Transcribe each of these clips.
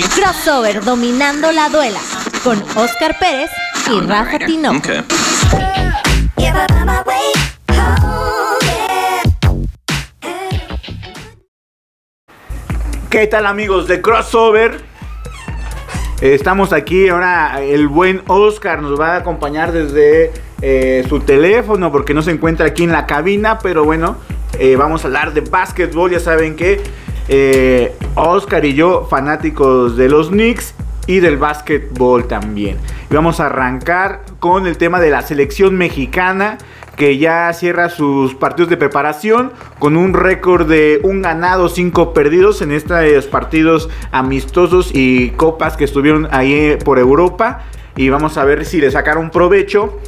Crossover dominando la duela con Oscar Pérez y Rafa Tinoco. ¿Qué tal amigos de Crossover? Estamos aquí ahora, el buen Oscar nos va a acompañar desde eh, su teléfono porque no se encuentra aquí en la cabina, pero bueno, eh, vamos a hablar de básquetbol, ya saben que eh, Oscar y yo fanáticos de los Knicks y del básquetbol también. Y vamos a arrancar con el tema de la selección mexicana que ya cierra sus partidos de preparación con un récord de un ganado, cinco perdidos en estos partidos amistosos y copas que estuvieron ahí por Europa. Y vamos a ver si le sacaron provecho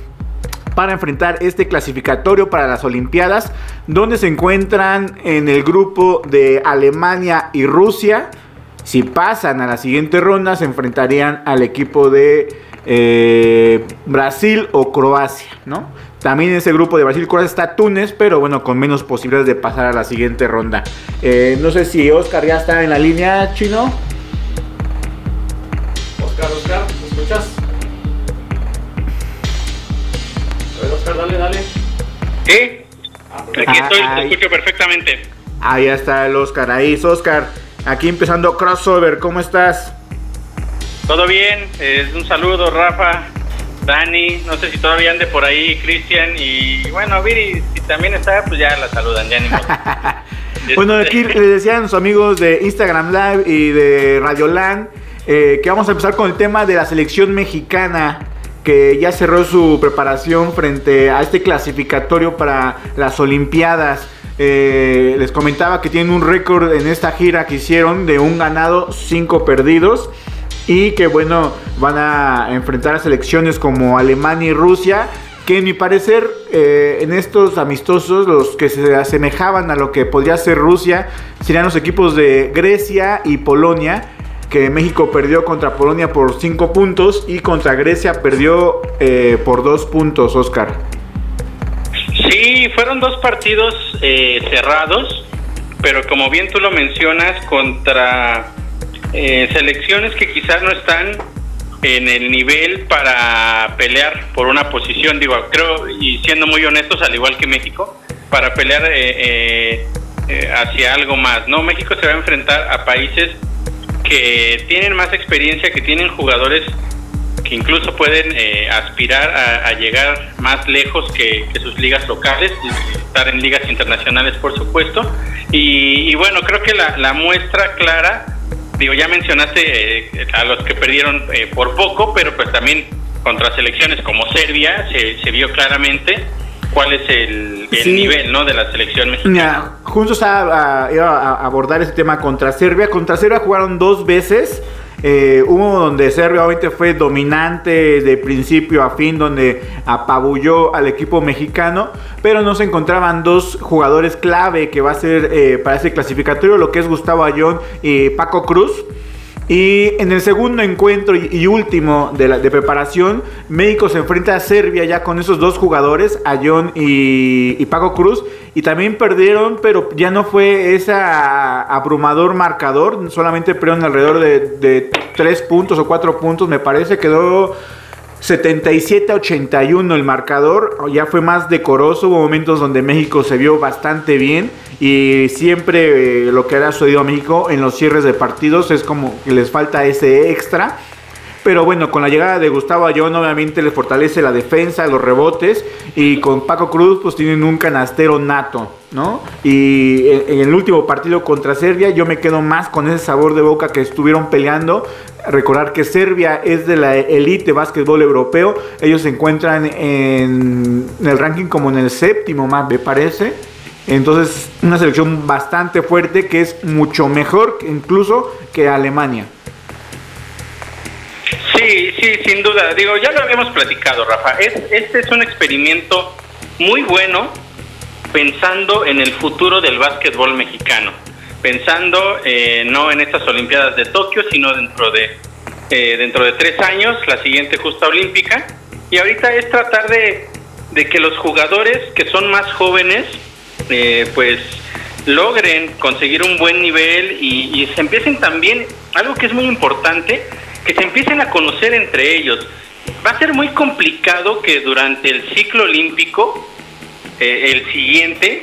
para enfrentar este clasificatorio para las Olimpiadas, donde se encuentran en el grupo de Alemania y Rusia. Si pasan a la siguiente ronda, se enfrentarían al equipo de eh, Brasil o Croacia, ¿no? También en ese grupo de Brasil Croacia está Túnez, pero bueno, con menos posibilidades de pasar a la siguiente ronda. Eh, no sé si Oscar ya está en la línea, chino. ¿Sí? Aquí estoy, te escucho perfectamente. Ahí está el Oscar, ahí es Oscar. Aquí empezando crossover, ¿cómo estás? ¿Todo bien? Eh, un saludo, Rafa, Dani, no sé si todavía ande por ahí, Cristian, y bueno, Viri, si también está, pues ya la saludan, ya ni modo. Bueno, aquí le decían los amigos de Instagram Live y de Radio Land eh, que vamos a empezar con el tema de la selección mexicana que ya cerró su preparación frente a este clasificatorio para las Olimpiadas. Eh, les comentaba que tienen un récord en esta gira que hicieron de un ganado, cinco perdidos. Y que bueno, van a enfrentar a selecciones como Alemania y Rusia. Que en mi parecer, eh, en estos amistosos, los que se asemejaban a lo que podría ser Rusia, serían los equipos de Grecia y Polonia. Que México perdió contra Polonia por 5 puntos y contra Grecia perdió eh, por 2 puntos, Oscar. Sí, fueron dos partidos eh, cerrados, pero como bien tú lo mencionas, contra eh, selecciones que quizás no están en el nivel para pelear por una posición, digo, creo, y siendo muy honestos, al igual que México, para pelear hacia algo más, ¿no? México se va a enfrentar a países que tienen más experiencia, que tienen jugadores que incluso pueden eh, aspirar a, llegar más lejos que, que sus ligas locales, estar en ligas internacionales, por supuesto. Y, y bueno, creo que la, la muestra clara, digo, ya mencionaste eh, a los que perdieron eh, por poco, pero pues también contra selecciones como Serbia se, se vio claramente cuál es el, el Sí. nivel ¿no? de la selección mexicana. Estaba, a- iba a abordar ese tema contra Serbia. Contra Serbia jugaron dos veces. Eh, uno donde Serbia obviamente fue dominante de principio a fin, donde apabulló al equipo mexicano, pero no se encontraban dos jugadores clave que va a ser eh, para ese clasificatorio, lo que es Gustavo Ayón y Paco Cruz. Y en el segundo encuentro y, último de, preparación, México se enfrenta a Serbia ya con esos dos jugadores, Ayón y, y Paco Cruz. Y también perdieron, pero ya no fue ese abrumador marcador. Solamente perdieron alrededor de, de 3 puntos o 4 puntos, me parece. Quedó 77 a 81 el marcador. Ya fue más decoroso. Hubo momentos donde México se vio bastante bien. Y siempre eh, lo que ha sucedido a México en los cierres de partidos es como que les falta ese extra. Pero bueno, con la llegada de Gustavo Ayón obviamente les fortalece la defensa, los rebotes. Y con Paco Cruz pues tienen un canastero nato, ¿no? Y en, el último partido contra Serbia yo me quedo más con ese sabor de boca que estuvieron peleando. Recordar que Serbia es de la elite básquetbol europeo. Ellos se encuentran en, en el ranking como en el séptimo más, me parece. Entonces, una selección bastante fuerte que es mucho mejor incluso que Alemania. Sí, sí, sin duda. Digo, ya lo habíamos platicado, Rafa. Es, este es un experimento muy bueno pensando en el futuro del básquetbol mexicano. Pensando eh, no en estas Olimpiadas de Tokio, sino dentro de, eh, dentro de tres años, la siguiente justa olímpica. Y ahorita es tratar de, de que los jugadores que son más jóvenes, eh, pues logren conseguir un buen nivel y, se empiecen también, algo que es muy importante, que se empiecen a conocer entre ellos. Va a ser muy complicado que durante el ciclo olímpico, eh, el siguiente,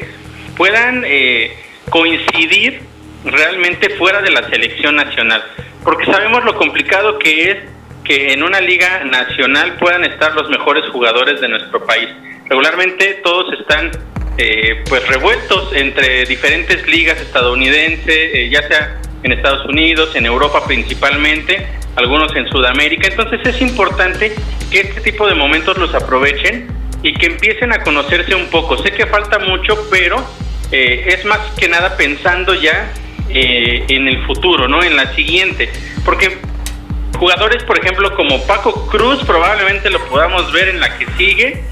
puedan eh, coincidir realmente fuera de la selección nacional, porque sabemos lo complicado que es que en una liga nacional puedan estar los mejores jugadores de nuestro país. Regularmente todos están eh, pues revueltos entre diferentes ligas estadounidenses, eh, ya sea en Estados Unidos, en Europa principalmente, algunos en Sudamérica. Entonces es importante que este tipo de momentos los aprovechen y que empiecen a conocerse un poco. Sé que falta mucho, pero eh, es más que nada pensando ya eh, en el futuro, ¿no? En la siguiente. Porque jugadores, por ejemplo, como Paco Cruz, probablemente lo podamos ver en la que sigue,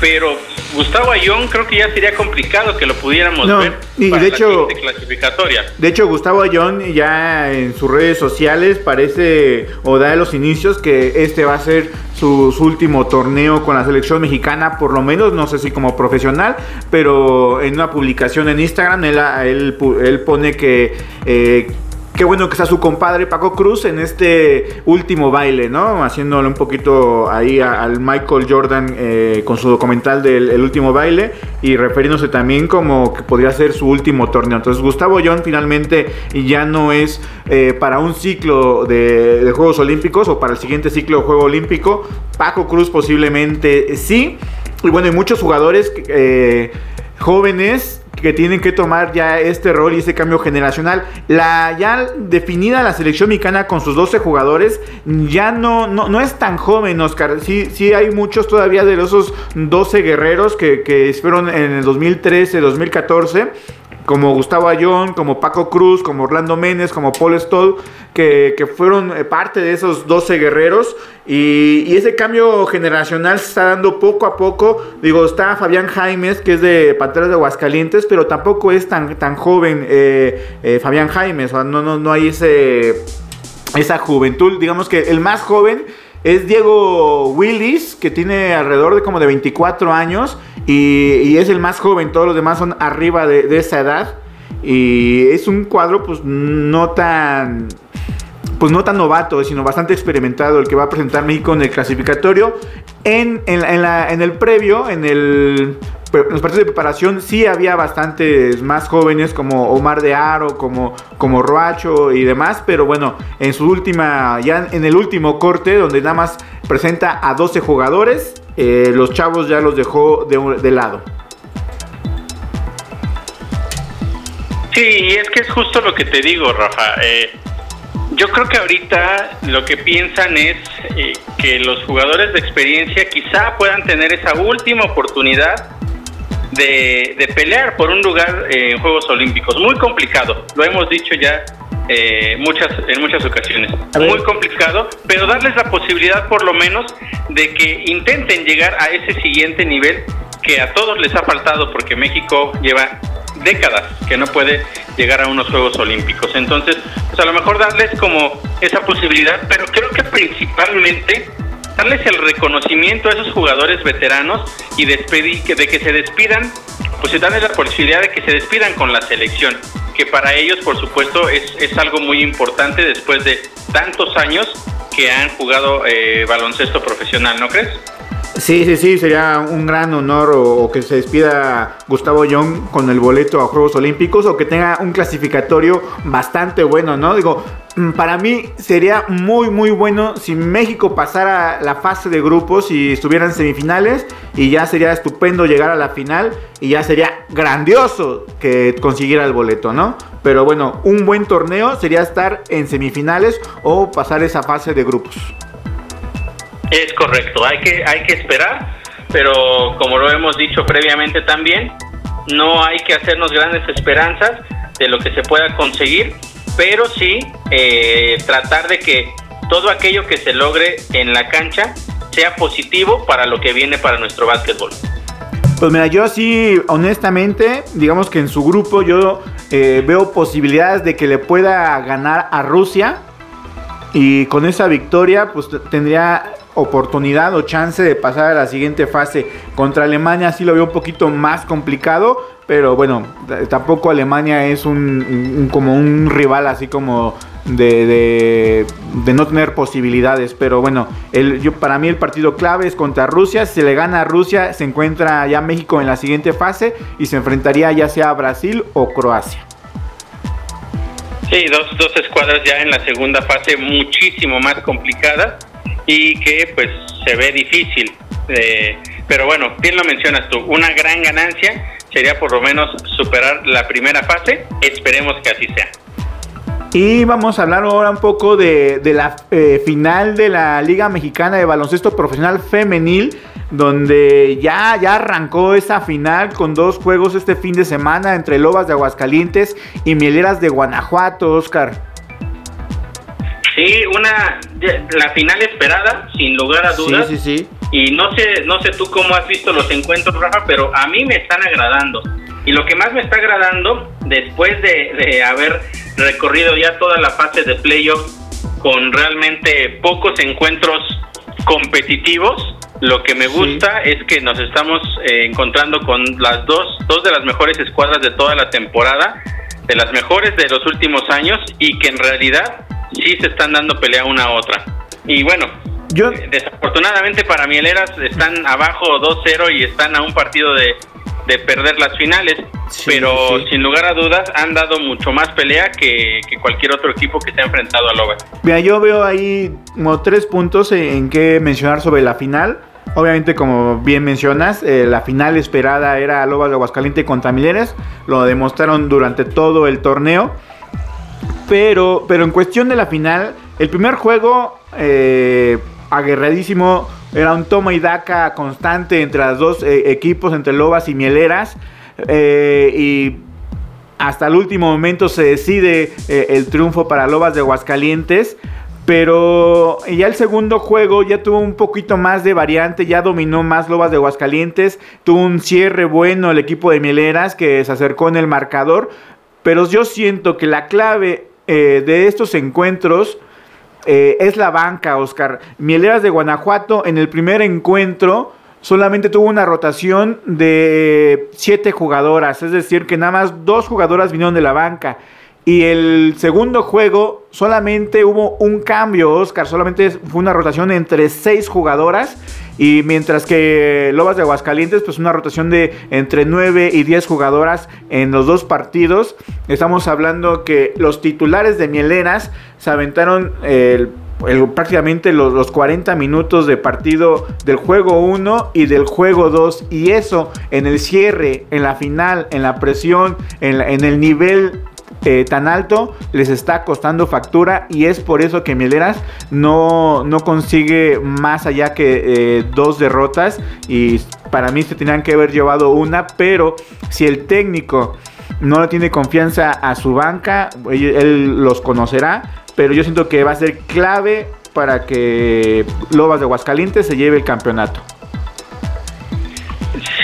pero Gustavo Ayón creo que ya sería complicado que lo pudiéramos No, ver y para de la hecho- clasificatoria. De hecho, Gustavo Ayón ya en sus redes sociales parece o da de los inicios que este va a ser su, su último torneo con la selección mexicana, por lo menos, no sé si como profesional, pero en una publicación en Instagram él, él, él pone que... eh, Qué bueno que está su compadre Paco Cruz en este último baile, ¿no? Haciéndole un poquito ahí al Michael Jordan eh, con su documental del el último baile y refiriéndose también como que podría ser su último torneo. Entonces Gustavo John finalmente ya no es eh, para un ciclo de, de Juegos Olímpicos o para el siguiente ciclo de Juego Olímpico. Paco Cruz posiblemente sí. Y bueno, hay muchos jugadores eh, jóvenes que tienen que tomar ya este rol y ese cambio generacional. La ya definida la selección mexicana con sus 12 jugadores ya no, no, no es tan joven, Oscar. Sí, sí hay muchos todavía de esos 12 guerreros que, que fueron en el 2013, 2014 como Gustavo Ayón, como Paco Cruz, como Orlando Méndez, como Paul Stoll, que, que fueron eh, parte de esos 12 guerreros. Y, ese cambio generacional se está dando poco a poco. Digo, está Fabián Jaimes, que es de Panteras de Aguascalientes, pero tampoco es tan, tan joven eh, eh, Fabián Jaimes. O sea, no, no, no hay ese, esa juventud. Digamos que el más joven es Diego Willis, que tiene alrededor de como de 24 años y, es el más joven, todos los demás son arriba de, esa edad. Y es un cuadro pues no tan pues no tan novato, sino bastante experimentado el que va a presentar México en el clasificatorio. En, en, la- en la- en el previo, en, el, en los partidos de preparación, sí había bastantes más jóvenes como Omar de Aro, como, como Roacho y demás, pero bueno, en su última, ya en el último corte, donde nada más presenta a 12 jugadores, eh, los chavos ya los dejó de, de lado. Sí, y es que es justo lo que te digo, Rafa. Eh, yo creo que ahorita lo que piensan es eh, que los jugadores de experiencia quizá puedan tener esa última oportunidad de, de pelear por un lugar eh, en Juegos Olímpicos. Muy complicado, lo hemos dicho ya eh, muchas, en muchas ocasiones. Muy complicado, pero darles la posibilidad por lo menos de que intenten llegar a ese siguiente nivel que a todos les ha faltado porque México lleva décadas que no puede llegar a unos Juegos Olímpicos. Entonces, pues a lo mejor darles como esa posibilidad, pero creo que principalmente darles el reconocimiento a esos jugadores veteranos y despedir, que, de que se despidan, pues y darles la posibilidad de que se despidan con la selección, que para ellos, por supuesto, es, es algo muy importante después de tantos años que han jugado eh, baloncesto profesional, ¿no crees? Sí, sí, sí, sería un gran honor o, que se despida Gustavo Young con el boleto a Juegos Olímpicos o que tenga un clasificatorio bastante bueno, ¿no? Digo, mm, para mí sería muy, muy bueno si México pasara la fase de grupos y estuviera en semifinales y ya sería estupendo llegar a la final y ya sería grandioso que consiguiera el boleto, ¿no? Pero bueno, un buen torneo sería estar en semifinales o pasar esa fase de grupos. Es correcto, hay que, hay que esperar, pero como lo hemos dicho previamente también, no hay que hacernos grandes esperanzas de lo que se pueda conseguir, pero sí eh, tratar de que todo aquello que se logre en la cancha sea positivo para lo que viene para nuestro básquetbol. Pues mira, yo sí, honestamente, digamos que en su grupo yo eh, veo posibilidades de que le pueda ganar a Rusia. Y con esa victoria, pues tendría oportunidad o chance de pasar a la siguiente fase. Contra Alemania sí lo veo un poquito más complicado. pero bueno, tampoco Alemania es un, como un rival así como de, no tener posibilidades. Pero bueno, el, yo, para mí el partido clave es contra Rusia. Si le gana a Rusia, se encuentra ya México en la siguiente fase y se enfrentaría ya sea a Brasil o Croacia. Sí, dos, dos escuadras ya en la segunda fase muchísimo más complicada y que pues se ve difícil. Eh, pero bueno, bien lo mencionas tú, una gran ganancia sería por lo menos superar la primera fase. Esperemos que así sea. Y vamos a hablar ahora un poco de, la eh, final de la Liga Mexicana de Baloncesto Profesional Femenil, donde ya, ya arrancó esa final con dos juegos este fin de semana entre Lobas de Aguascalientes y Mieleras de Guanajuato, Oscar. Sí, una la final esperada, sin lugar a dudas. Sí, sí, sí. Y no sé, no sé tú cómo has visto los encuentros, Rafa, pero a mí me están agradando. Y lo que más me está agradando, después de, haber recorrido ya toda la fase de playoff con realmente pocos encuentros competitivos, lo que me gusta es que nos estamos eh, encontrando con las dos, dos de las mejores escuadras de toda la temporada, de las mejores de los últimos años y que en realidad sí se están dando pelea una a otra. Y bueno, yo... Eh, desafortunadamente para Mieleras están abajo 2-0 y están a un partido de, perder las finales, pero sin lugar a dudas han dado mucho más pelea que, cualquier otro equipo que se ha enfrentado a Loba. Mira, yo veo ahí como tres puntos en que mencionar sobre la final. Obviamente, como bien mencionas, eh, la final esperada era Lobas de Aguascaliente contra Mileres. Lo demostraron durante todo el torneo. Pero, pero en cuestión de la final, el primer juego eh, aguerradísimo. Era un toma y daca constante entre los dos eh, equipos, entre Lobas y Mieleras. Eh, y hasta el último momento se decide eh, el triunfo para Lobas de Aguascalientes. Pero ya el segundo juego ya tuvo un poquito más de variante, ya dominó más Lobas de Aguascalientes, tuvo un cierre bueno el equipo de Mieleras que se acercó en el marcador, pero yo siento que la clave de estos encuentros eh, es la banca, Oscar. Mieleras de Guanajuato en el primer encuentro solamente tuvo una rotación de siete jugadoras, es decir, que nada más dos jugadoras vinieron de la banca. Y el segundo juego solamente hubo un cambio, Oscar, solamente fue una rotación entre seis jugadoras. Y mientras que Lobas de Aguascalientes, pues una rotación de entre 9 y 10 jugadoras en los dos partidos. Estamos hablando que los titulares de Mieleras se aventaron prácticamente los, los, 40 minutos de partido del juego 1 y del juego 2. Y eso en el cierre, en la final, en la presión, en, en el nivel eh, tan alto les está costando factura y es por eso que Mieleras no, no consigue más allá que eh, dos derrotas y para mí se tenían que haber llevado una, pero si el técnico no le tiene confianza a su banca, él los conocerá, pero yo siento que va a ser clave para que Lobas de Aguascalientes se lleve el campeonato.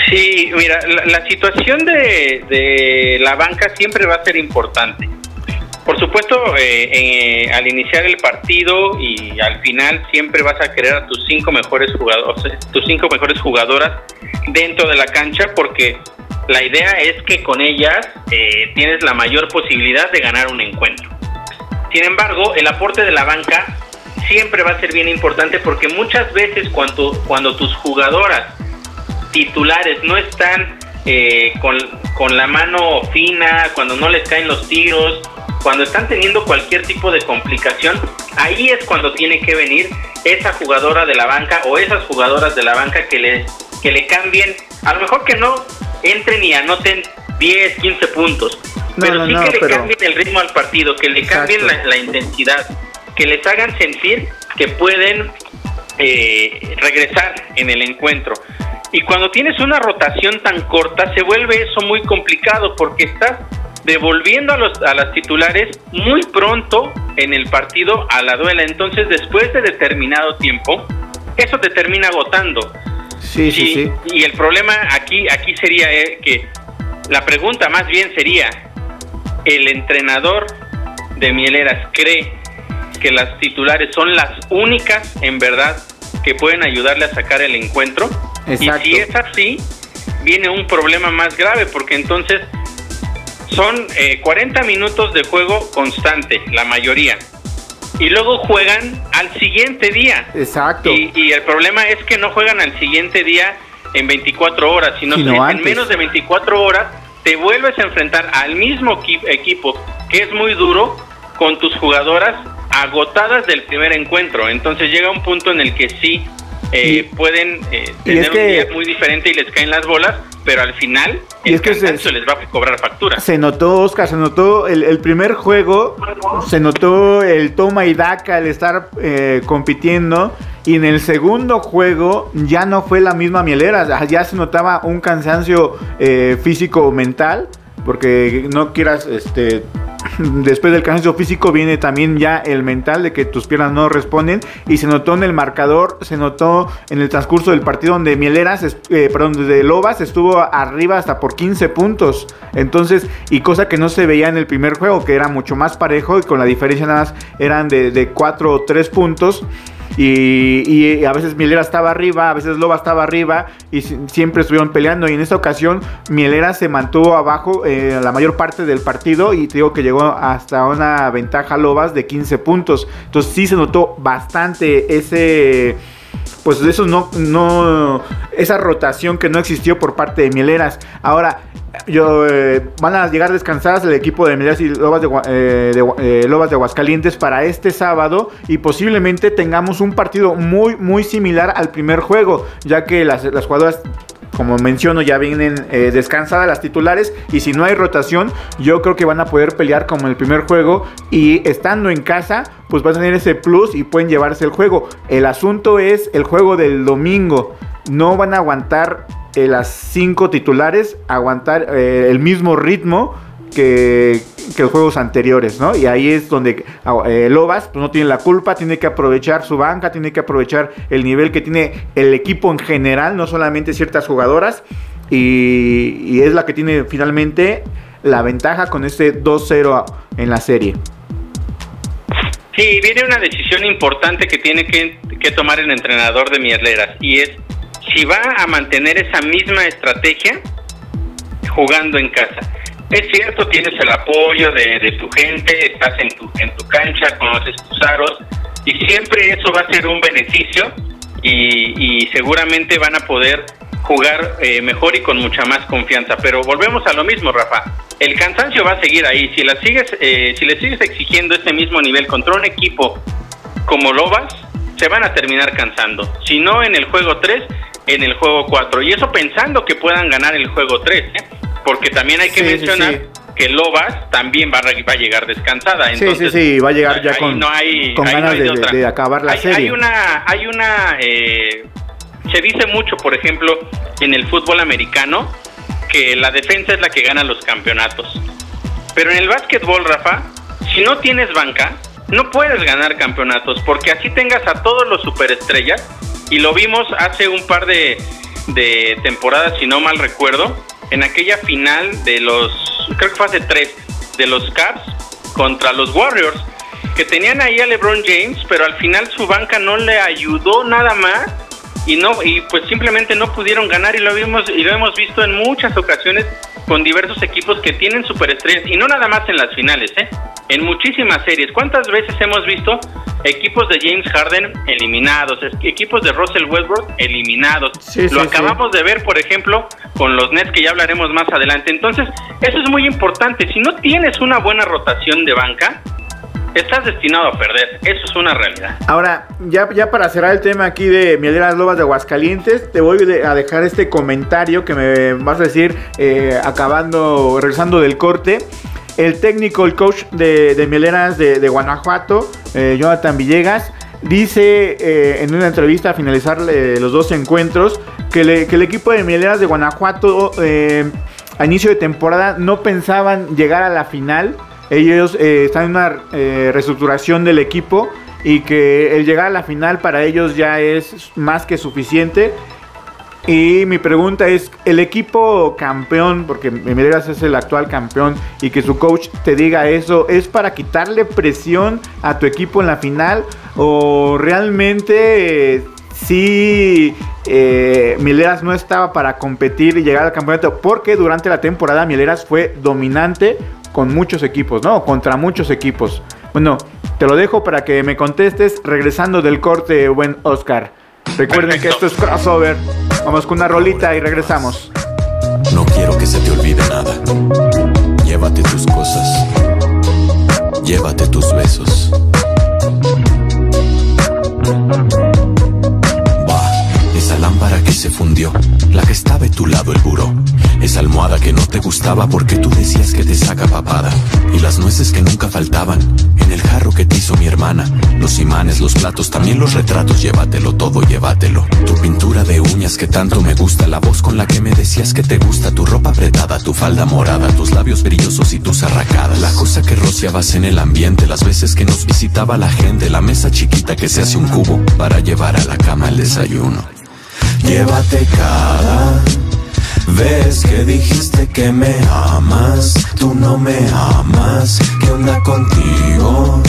Sí, mira, la, situación de, la banca siempre va a ser importante. Por supuesto, eh, eh, al iniciar el partido y al final siempre vas a querer a tus cinco mejores jugadores, tus cinco mejores jugadoras dentro de la cancha, porque la idea es que con ellas eh, tienes la mayor posibilidad de ganar un encuentro. Sin embargo, el aporte de la banca siempre va a ser bien importante porque muchas veces cuando, cuando tus jugadoras titulares no están eh, con, la mano fina, cuando no les caen los tiros, cuando están teniendo cualquier tipo de complicación, ahí es cuando tiene que venir esa jugadora de la banca o esas jugadoras de la banca que le, que le cambien, a lo mejor que no entren y anoten 10, 15 puntos, pero sí que le cambien el ritmo al partido, que le cambien la, intensidad, que les hagan sentir que pueden eh, regresar en el encuentro. Y cuando tienes una rotación tan corta, se vuelve eso muy complicado porque estás devolviendo a, los, a las titulares muy pronto en el partido a la duela. Entonces, después de determinado tiempo, eso te termina agotando. Sí, sí, sí. Y el problema aquí, aquí sería eh, que la pregunta más bien sería, ¿el entrenador de Mieleras cree que las titulares son las únicas en verdad que pueden ayudarle a sacar el encuentro? Y si es así, viene un problema más grave, porque entonces son 40 minutos de juego constante, la mayoría y luego juegan al siguiente día. Exacto. Y, el problema es que no juegan al siguiente día en 24 horas, sino, que en menos de 24 horas te vuelves a enfrentar al mismo equipo, que es muy duro, con tus jugadoras agotadas del primer encuentro. Entonces llega un punto en el que sí eh, pueden eh, tener un día muy diferente y les caen las bolas, pero al final y el es que se, les va a cobrar factura. Se notó, Oscar, se notó el, primer juego, se notó el toma y daca, el estar eh, compitiendo. Y en el segundo juego ya no fue la misma mielera, ya se notaba un cansancio físico mental, porque no quieras este, después del cansancio físico viene también ya el mental de que tus piernas no responden y se notó en el marcador, se notó en el transcurso del partido donde Mieleras, eh, perdón, de Lobas estuvo arriba hasta por 15 puntos. Entonces, y cosa que no se veía en el primer juego, que era mucho más parejo y con la diferencia nada más eran de, de 4 o 3 puntos. Y, a veces Mielera estaba arriba, a veces Loba estaba arriba y siempre estuvieron peleando. Y en esta ocasión Mielera se mantuvo abajo eh, la mayor parte del partido y te digo que llegó hasta una ventaja Lobas de 15 puntos. Entonces sí se notó bastante ese pues eso no, no, esa rotación que no existió por parte de Mieleras. Ahora, yo, eh, van a llegar descansadas el equipo de Mieleras y Lobas de, eh, eh, de Aguascalientes para este sábado y posiblemente tengamos un partido muy, muy similar al primer juego, ya que las, las jugadoras como menciono, ya vienen eh, descansadas las titulares. Y si no hay rotación, yo creo que van a poder pelear como en el primer juego. Y estando en casa, pues van a tener ese plus y pueden llevarse el juego. El asunto es el juego del domingo. No van a aguantar eh, las cinco titulares, aguantar eh, el mismo ritmo que, los juegos anteriores, ¿no? Y ahí es donde eh, Lobas pues, no tiene la culpa, tiene que aprovechar su banca, tiene que aprovechar el nivel que tiene el equipo en general, no solamente ciertas jugadoras, y, es la que tiene finalmente la ventaja con este 2-0 en la serie. Sí, viene una decisión importante que tiene que, que tomar el entrenador de Mierleras y es si va a mantener esa misma estrategia jugando en casa. Es cierto, tienes el apoyo de, tu gente, estás en tu, en tu cancha, conoces tus aros y siempre eso va a ser un beneficio y, seguramente van a poder jugar eh, mejor y con mucha más confianza. Pero volvemos a lo mismo, Rafa. El cansancio va a seguir ahí. Si, la sigues, eh, si le sigues exigiendo ese mismo nivel contra un equipo como Lobas, se van a terminar cansando. Si no en el juego 3, en el juego 4. Y eso pensando que puedan ganar el juego 3. ¿eh? Porque también hay que mencionar que Lobas también va a, va a llegar descansada. Entonces, sí, sí, sí, va a llegar ya con, con ganas de, acabar la serie. Hay una, hay una, eh, se dice mucho, por ejemplo, en el fútbol americano, que la defensa es la que gana los campeonatos. Pero en el básquetbol, Rafa, si no tienes banca, no puedes ganar campeonatos, porque así tengas a todos los superestrellas, y lo vimos hace un par de, de temporadas, si no mal recuerdo, en aquella final de los, creo que fue hace tres, de los Caps contra los Warriors, que tenían ahí a LeBron James, pero al final su banca no le ayudó nada más y no y pues simplemente no pudieron ganar y lo vimos y lo hemos visto en muchas ocasiones con diversos equipos que tienen superestrellas y no nada más en las finales, ¿eh? En muchísimas series. ¿Cuántas veces hemos visto equipos de James Harden eliminados, equipos de Russell Westbrook eliminados? lo acabamos de ver, por ejemplo, con los Nets que ya hablaremos más adelante. Entonces, eso es muy importante. Si no tienes una buena rotación de banca, estás destinado a perder. Eso es una realidad. Ahora, ya, ya para cerrar el tema aquí de Mieleras Lobas de Aguascalientes, te voy a dejar este comentario que me vas a decir eh, acabando, regresando del corte. El técnico, el coach de, de Mieleras de, Guanajuato, eh, Jonathan Villegas, dice eh, en una entrevista a finalizar los dos encuentros que, que, el equipo de Mieleras de Guanajuato a inicio de temporada no pensaban llegar a la final ellos eh, están en una eh, reestructuración del equipo y que el llegar a la final para ellos ya es más que suficiente. Y mi pregunta es, el equipo campeón, porque Mineras es el actual campeón, y que su coach te diga eso, ¿es para quitarle presión a tu equipo en la final? ¿O realmente sí eh, Mieleras no estaba para competir y llegar al campeonato porque durante la temporada Mieleras fue dominante con muchos equipos, ¿no? Contra muchos equipos. Bueno, te lo dejo para que me contestes regresando del corte, buen Oscar. Recuerden que esto es crossover. Vamos con una rolita y regresamos. No quiero que se te olvide nada. Llévate tus cosas. Llévate tus besos. Esa lámpara que se fundió, la que estaba a tu lado el buró. Esa almohada que no te gustaba porque tú decías que te saca papada. Y las nueces que nunca faltaban, en el jarro que te hizo mi hermana. Los imanes, los platos, también los retratos, llévatelo todo, llévatelo. Tu pintura de uñas que tanto me gusta, la voz con la que me decías que te gusta, tu ropa apretada, tu falda morada, tus labios brillosos y tus arracadas. La cosa que rociabas en el ambiente, las veces que nos visitaba la gente, la mesa chiquita que se hace un cubo para llevar a la cama el desayuno. Llévate cada vez que dijiste que me amas, tú no me amas. ¿Qué onda contigo?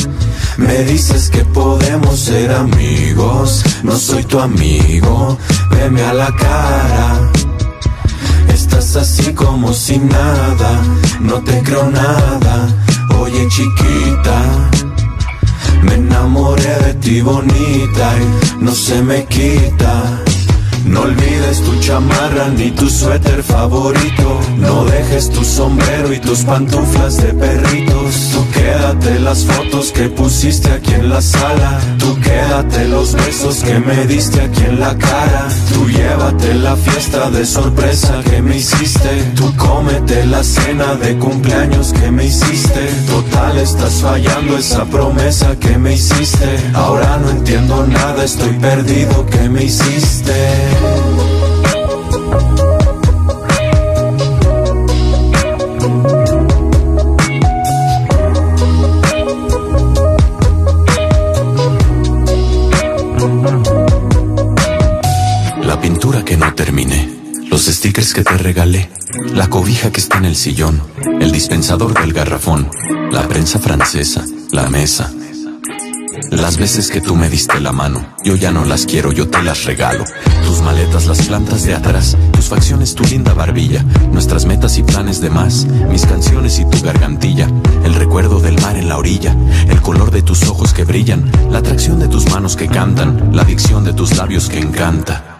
Me dices que podemos ser amigos, no soy tu amigo, veme a la cara. Estás así como sin nada, no te creo nada. Oye chiquita, me enamoré de ti bonita y no se me quita. No olvides tu chamarra ni tu suéter favorito. No dejes tu sombrero y tus pantuflas de perritos. Tú quédate las fotos que pusiste aquí en la sala. Tú quédate los besos que me diste aquí en la cara. Tú llévate la fiesta de sorpresa que me hiciste. Tú cómete la cena de cumpleaños que me hiciste. Total, estás fallando esa promesa que me hiciste. Ahora no entiendo nada, estoy perdido. ¿Qué me hiciste? Que te regalé, la cobija que está en el sillón, el dispensador del garrafón, la prensa francesa, la mesa, las veces que tú me diste la mano, yo ya no las quiero, yo te las regalo. Tus maletas, las plantas de atrás, tus facciones, tu linda barbilla, nuestras metas y planes de más, mis canciones y tu gargantilla, el recuerdo del mar en la orilla, el color de tus ojos que brillan, la atracción de tus manos que cantan, la adicción de tus labios que encanta.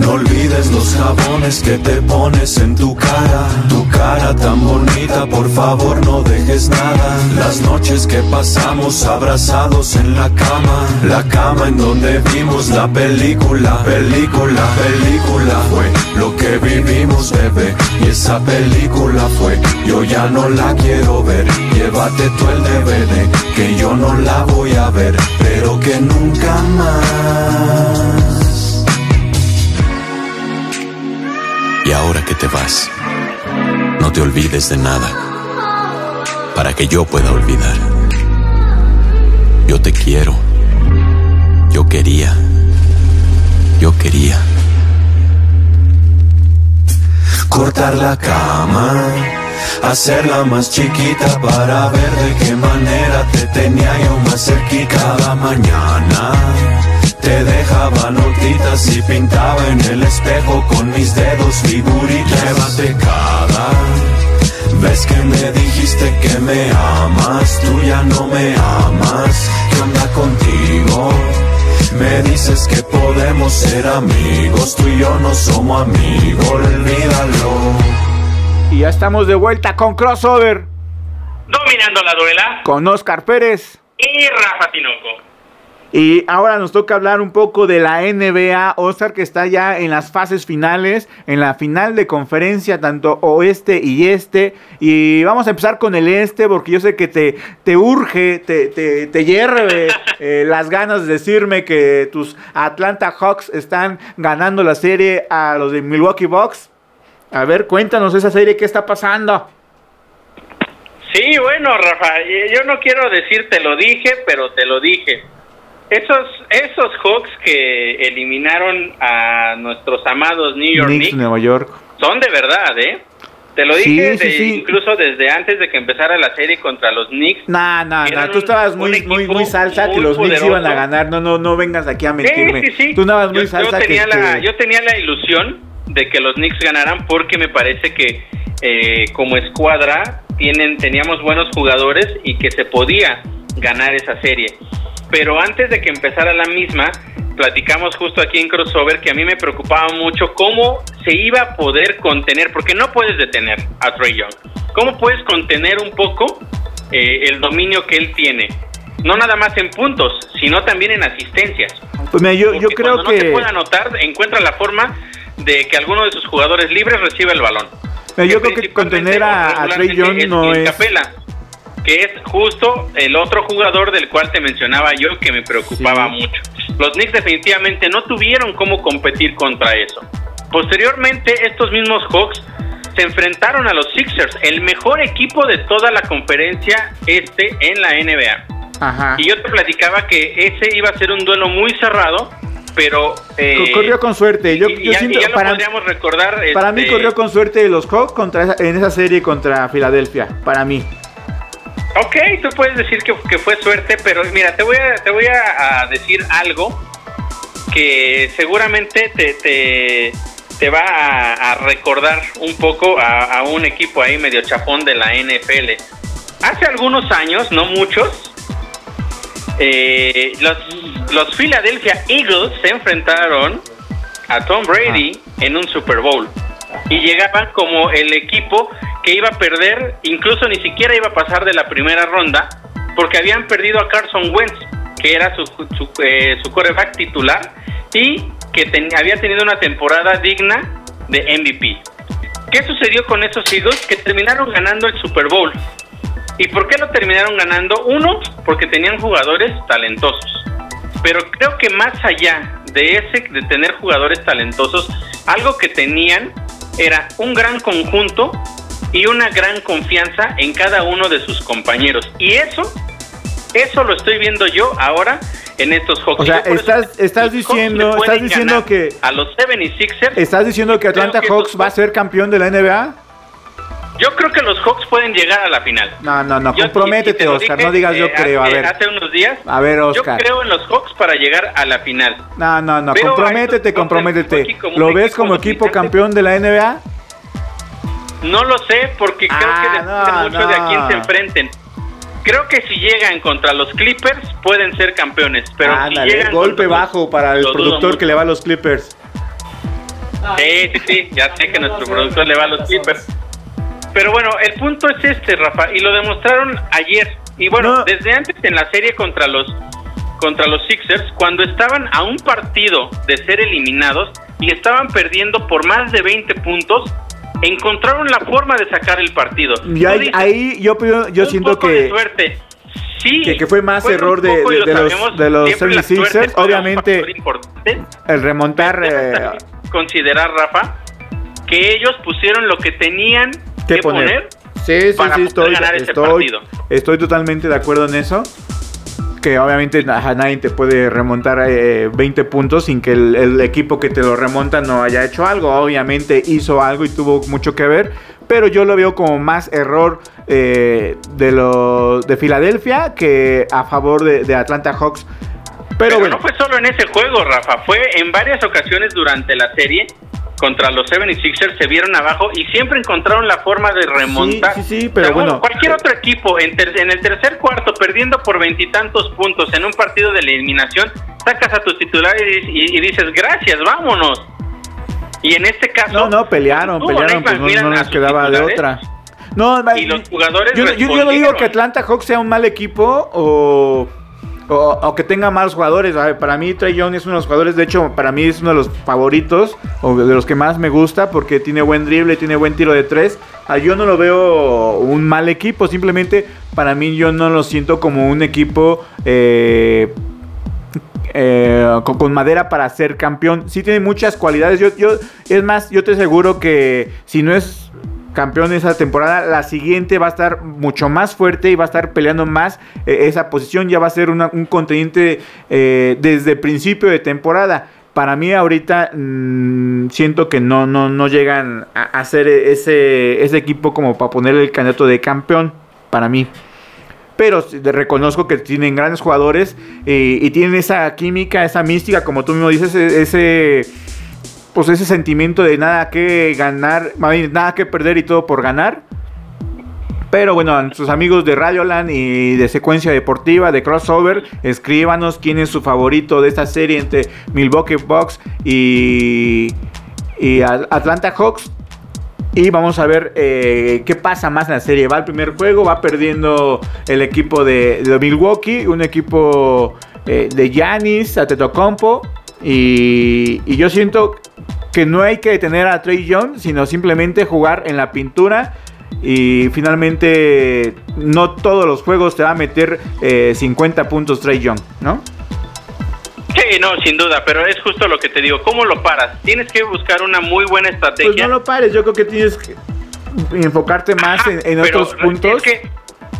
No olvides los jabones que te pones en tu cara. Tu cara tan bonita, por favor no dejes nada. Las noches que pasamos abrazados en la cama. La cama en donde vimos la película Película, película Fue lo que vivimos, bebé. Y esa película fue Yo ya no la quiero ver. Llévate tú el DVD Que yo no la voy a ver Pero que nunca más Y ahora que te vas, no te olvides de nada, para que yo pueda olvidar. Yo te quiero, yo quería, yo quería. Cortar la cama, hacerla más chiquita para ver de qué manera te tenía yo más cerquita cada mañana. Te dejaba notitas y pintaba en el espejo con mis dedos figuritas. Llévate cada vez que me dijiste que me amas, tú ya no me amas. ¿Qué onda contigo? Me dices que podemos ser amigos, tú y yo no somos amigos, olvídalo. Y ya estamos de vuelta con crossover. Dominando la duela. Con Oscar Pérez. Y Rafa Tinoco. Y ahora nos toca hablar un poco de la NBA, Oscar, que está ya en las fases finales, en la final de conferencia, tanto oeste y este. Y vamos a empezar con el este, porque yo sé que te, te urge, te, te, te hierve eh, las ganas de decirme que tus Atlanta Hawks están ganando la serie a los de Milwaukee Bucks. A ver, cuéntanos esa serie, ¿qué está pasando? Sí, bueno, Rafa, yo no quiero decir te lo dije, pero te lo dije. Esos, esos Hawks que eliminaron a nuestros amados New York Knicks, Knicks Nueva York. son de verdad, ¿eh? Te lo dije sí, de- sí. incluso desde antes de que empezara la serie contra los Knicks. Nah, nah, nah, tú estabas muy, muy, muy salsa que muy los Knicks iban a ganar. No, no, no vengas aquí a mentirme. Sí, sí, sí. Tú andabas muy yo, salsa yo tenía que, la, que- yo tenía la ilusión de que los Knicks ganaran porque me parece que eh, como escuadra tienen teníamos buenos jugadores y que se podía ganar esa serie. Pero antes de que empezara la misma, platicamos justo aquí en Crossover que a mí me preocupaba mucho cómo se iba a poder contener, porque no puedes detener a Trey Young. ¿Cómo puedes contener un poco eh, el dominio que él tiene? No nada más en puntos, sino también en asistencias. Pues mira, yo, yo creo cuando no te que. puede anotar, encuentra la forma de que alguno de sus jugadores libres reciba el balón. Mira, yo creo que contener a, a Trey Young no es. Capela, que es justo el otro jugador del cual te mencionaba yo que me preocupaba Sí. mucho. Los Knicks definitivamente no tuvieron cómo competir contra eso. Posteriormente, estos mismos Hawks se enfrentaron a los Sixers, el mejor equipo de toda la conferencia este en la NBA. Ajá. Y yo te platicaba que ese iba a ser un duelo muy cerrado, pero... eh, Co- corrió con suerte. Yo, y, yo ya, siento, ya lo para, podríamos recordar. para mí este, corrió con suerte los Hawks contra esa- en esa serie contra Filadelfia. Para mí. Ok, tú puedes decir que, que fue suerte, pero mira, te voy a, te voy a, a decir algo que seguramente te, te, te va a, a recordar un poco a, a un equipo ahí medio chapón de la NFL. Hace algunos años, no muchos, eh, los, los Philadelphia Eagles se enfrentaron a Tom Brady en un Super Bowl y llegaban como el equipo que iba a perder, incluso ni siquiera iba a pasar de la primera ronda, porque habían perdido a Carson Wentz, que era su, su, eh, quarterback titular y que ten- había tenido una temporada digna de MVP. ¿Qué sucedió con esos Eagles? Que terminaron ganando el Super Bowl. ¿Y por qué lo terminaron ganando? Uno, porque tenían jugadores talentosos. Pero creo que más allá de ese, de tener jugadores talentosos, algo que tenían era un gran conjunto y una gran confianza en cada uno de sus compañeros. Y eso, eso lo estoy viendo yo ahora en estos Hawks. O sea, estás- estás diciendo- estás diciendo que- a los 76ers ¿Estás diciendo que Atlanta que Hawks va a ser campeón de la NBA? Yo creo que los Hawks pueden llegar a la final. No, no, no. Yo- Comprométete, Oscar. dije, No digas yo eh, creo. A hace- ver. Hace unos días. A ver, Oscar. Yo creo en los Hawks para llegar a la final. No, no, no. Veo Comprométete, comprométete. ¿Lo ves como equipo campeón de la NBA? No lo sé porque creo Ah, que depende no, mucho de a quién se enfrenten. Creo que si llegan contra los Clippers pueden ser campeones, pero Ándale, si llegan golpe los- bajo para el productor que le va a los Clippers. Sí, sí, sí, ya sé que nuestro productor le va a los Clippers. Pero bueno, el punto es este, Rafa, y lo demostraron ayer. Y bueno, No. desde antes en la serie contra los contra los Sixers, cuando estaban a un partido de ser eliminados y estaban perdiendo por más de 20 puntos, encontraron la forma de sacar el partido. Y ahí, dices, ahí yo, yo, siento poco de que, suerte. Sí, que- que fue más error de- de- lo de los- de los siempre la 76ers, suerte juega un obviamente- el remontar... Eh, considerar, Rafa, que ellos pusieron lo que tenían ¿Qué que poner? Sí, sí, para sí, estoy, ganar ese estoy, partido. estoy totalmente de acuerdo en eso. Que obviamente a nadie te puede remontar eh, 20 puntos sin que el, el equipo que te lo remonta no haya hecho algo. Obviamente hizo algo y tuvo mucho que ver. Pero yo lo veo como más error eh, de los de Filadelfia que a favor de, de Atlanta Hawks. Pero, Pero, bueno, no fue solo en ese juego, Rafa. Fue en varias ocasiones durante la serie contra los 76ers se vieron abajo y siempre encontraron la forma de remontar. Sí, sí, sí, pero bueno. Cualquier otro equipo en, ter- en el tercer cuarto perdiendo por veintitantos puntos en un partido de eliminación, sacas a tus titulares y, y dices gracias, vámonos. Y en este caso... no, no, pelearon, tú, pelearon, pues no, no sus quedaba de otra. No, Y los jugadores yo, yo- yo no digo que Atlanta Hawks sea un mal equipo o, o, o que tenga malos jugadores. Para mí Trey es uno de los jugadores, de hecho, para mí es uno de los favoritos o de los que más me gusta porque tiene buen drible, tiene buen tiro de tres. Ah, Yo no lo veo un mal equipo, simplemente para mí yo no lo siento como un equipo... eh, eh, con, con madera para ser campeón. Sí tiene muchas cualidades. Yo, yo, es más, yo te aseguro que si no es campeón esa temporada, la siguiente va a estar mucho más fuerte y va a estar peleando más eh, esa posición. Ya va a ser un contendiente eh, desde principio de temporada. para mí ahorita mm, siento que no, no, no llegan a, a ser ese, ese equipo como para poner el candidato de campeón, para mí. Pero reconozco que tienen grandes jugadores eh, y tienen esa química, esa mística, como tú mismo dices, e- ese, pues ese sentimiento de nada que ganar, nada que perder y todo por ganar. Pero bueno, a amigos de Radioland y de Secuencia Deportiva, de Crossover, escríbanos quién es su favorito de esta serie entre Milwaukee Bucks y, y Atlanta Hawks. Y vamos a ver eh, qué pasa más en la serie. Va el primer juego, va perdiendo el equipo de, Milwaukee, un equipo eh, de Giannis, Antetokounmpo. Y, y yo siento que no hay que detener a Trey Young, sino simplemente jugar en la pintura. Y finalmente, no todos los juegos te va a meter eh, 50 puntos Trey Young, ¿no? Sí, no, sin duda, pero es justo lo que te digo. ¿Cómo lo paras? Tienes que buscar una muy buena Pues estrategia. no lo pares, yo creo que tienes que enfocarte más Ajá, en, en pero otros puntos. Es que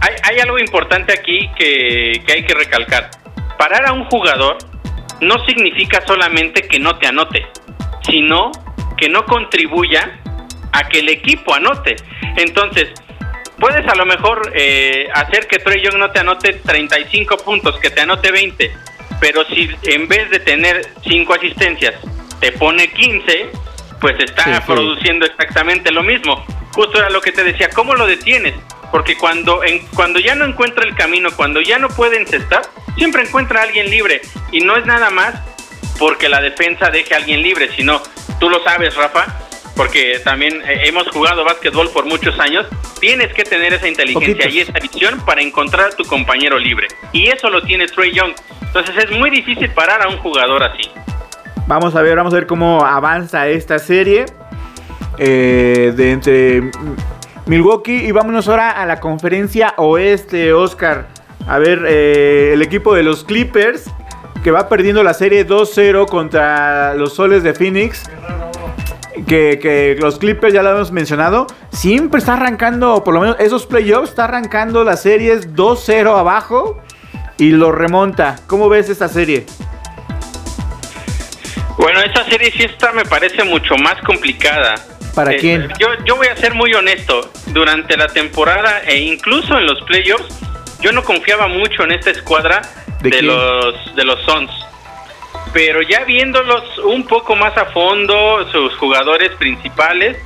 hay, hay algo importante aquí que, que hay que recalcar. Parar a un jugador no significa solamente que no te anote, sino que no contribuya a que el equipo anote. Entonces, puedes a lo mejor eh, hacer que Trey Young no te anote 35 puntos, que te anote 20, pero si en vez de tener 5 asistencias te pone 15, pues está Sí, sí. produciendo exactamente lo mismo. Justo era lo que te decía, ¿cómo lo detienes? Porque cuando, en, cuando ya no encuentra el camino, cuando ya no puede encestar, siempre encuentra a alguien libre. Y no es nada más porque la defensa deje a alguien libre, sino tú lo sabes, Rafa, porque también eh, hemos jugado básquetbol por muchos años, tienes que tener esa inteligencia Poquitos. y esa visión para encontrar a tu compañero libre. Y eso lo tiene Trey Young. Entonces es muy difícil parar a un jugador así. Vamos a ver, vamos a ver cómo avanza esta serie eh, de entre Milwaukee y vámonos ahora a la conferencia oeste, Oscar. A ver, eh, el equipo de los Clippers que va perdiendo la serie 2-0 contra los Soles de Phoenix. Que, que los Clippers, ya lo hemos mencionado, siempre está arrancando, por lo menos esos playoffs, está arrancando las series 2-0 abajo y lo remonta. ¿Cómo ves esta serie? Bueno, esta serie sí está, me parece mucho más complicada. ¿Para Eh, quién? Yo, yo voy a ser muy honesto. Durante la temporada e incluso en los playoffs, yo no confiaba mucho en esta escuadra ¿De los de los Suns. Pero ya viéndolos un poco más a fondo, sus jugadores principales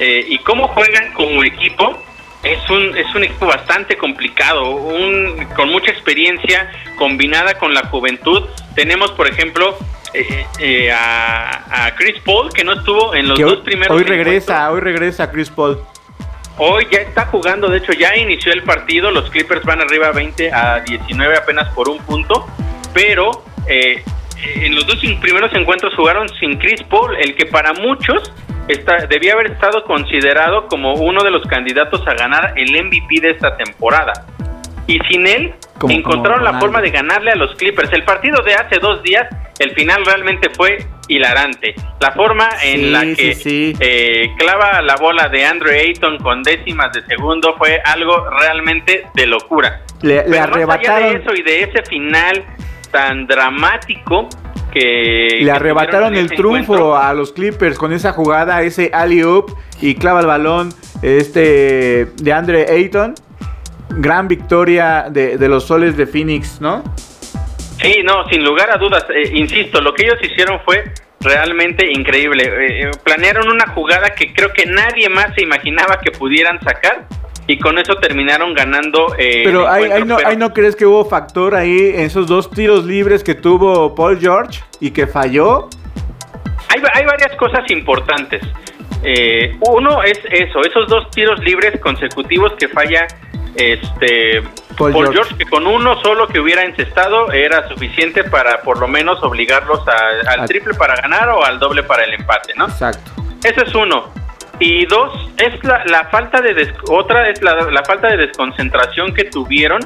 eh, y cómo juegan como equipo, es un, es un equipo bastante complicado, un, con mucha experiencia combinada con la juventud. Tenemos, por ejemplo, eh, eh, a, a Chris Paul, que no estuvo en los Que dos hoy, primeros hoy regresa, hoy regresa Chris Paul. Hoy ya está jugando, de hecho ya inició el partido, los Clippers van arriba 20 a 19 apenas por un punto, pero eh, en los dos primeros encuentros jugaron sin Chris Paul, el que para muchos está, debía haber estado considerado como uno de los candidatos a ganar el MVP de esta temporada. Y sin él Como- encontraron como la forma de ganarle a los Clippers. El partido de hace dos días, el final realmente fue hilarante. La forma en Sí, la que sí. eh, clava la bola de Andrew Ayton con décimas de segundo fue algo realmente de locura. Le, le Pero más allá de arrebataron, eso y de ese final tan dramático que... le arrebataron el triunfo encuentro, a los Clippers con esa jugada, ese alley oop y clava el balón este de Andre Ayton. Gran victoria de, de los soles de Phoenix, ¿no? Sí, no, sin lugar a dudas. eh, insisto, lo que ellos hicieron fue realmente increíble. Eh, eh, planearon una jugada que creo que nadie más se imaginaba que pudieran sacar y con eso terminaron ganando. eh, Pero ahí, no, pero- ahí no crees que hubo factor ahí en esos dos tiros libres que tuvo Paul George y que falló. Hay, hay varias cosas importantes. Eh, uno es eso, esos dos tiros libres consecutivos que falla este Paul Paul, George. George. que con uno solo que hubiera encestado era suficiente para por lo menos obligarlos a- al triple para ganar o al doble para el empate, ¿no? Exacto. Eso es uno. Y dos, es la, la falta de des- otra es la, la falta de desconcentración que tuvieron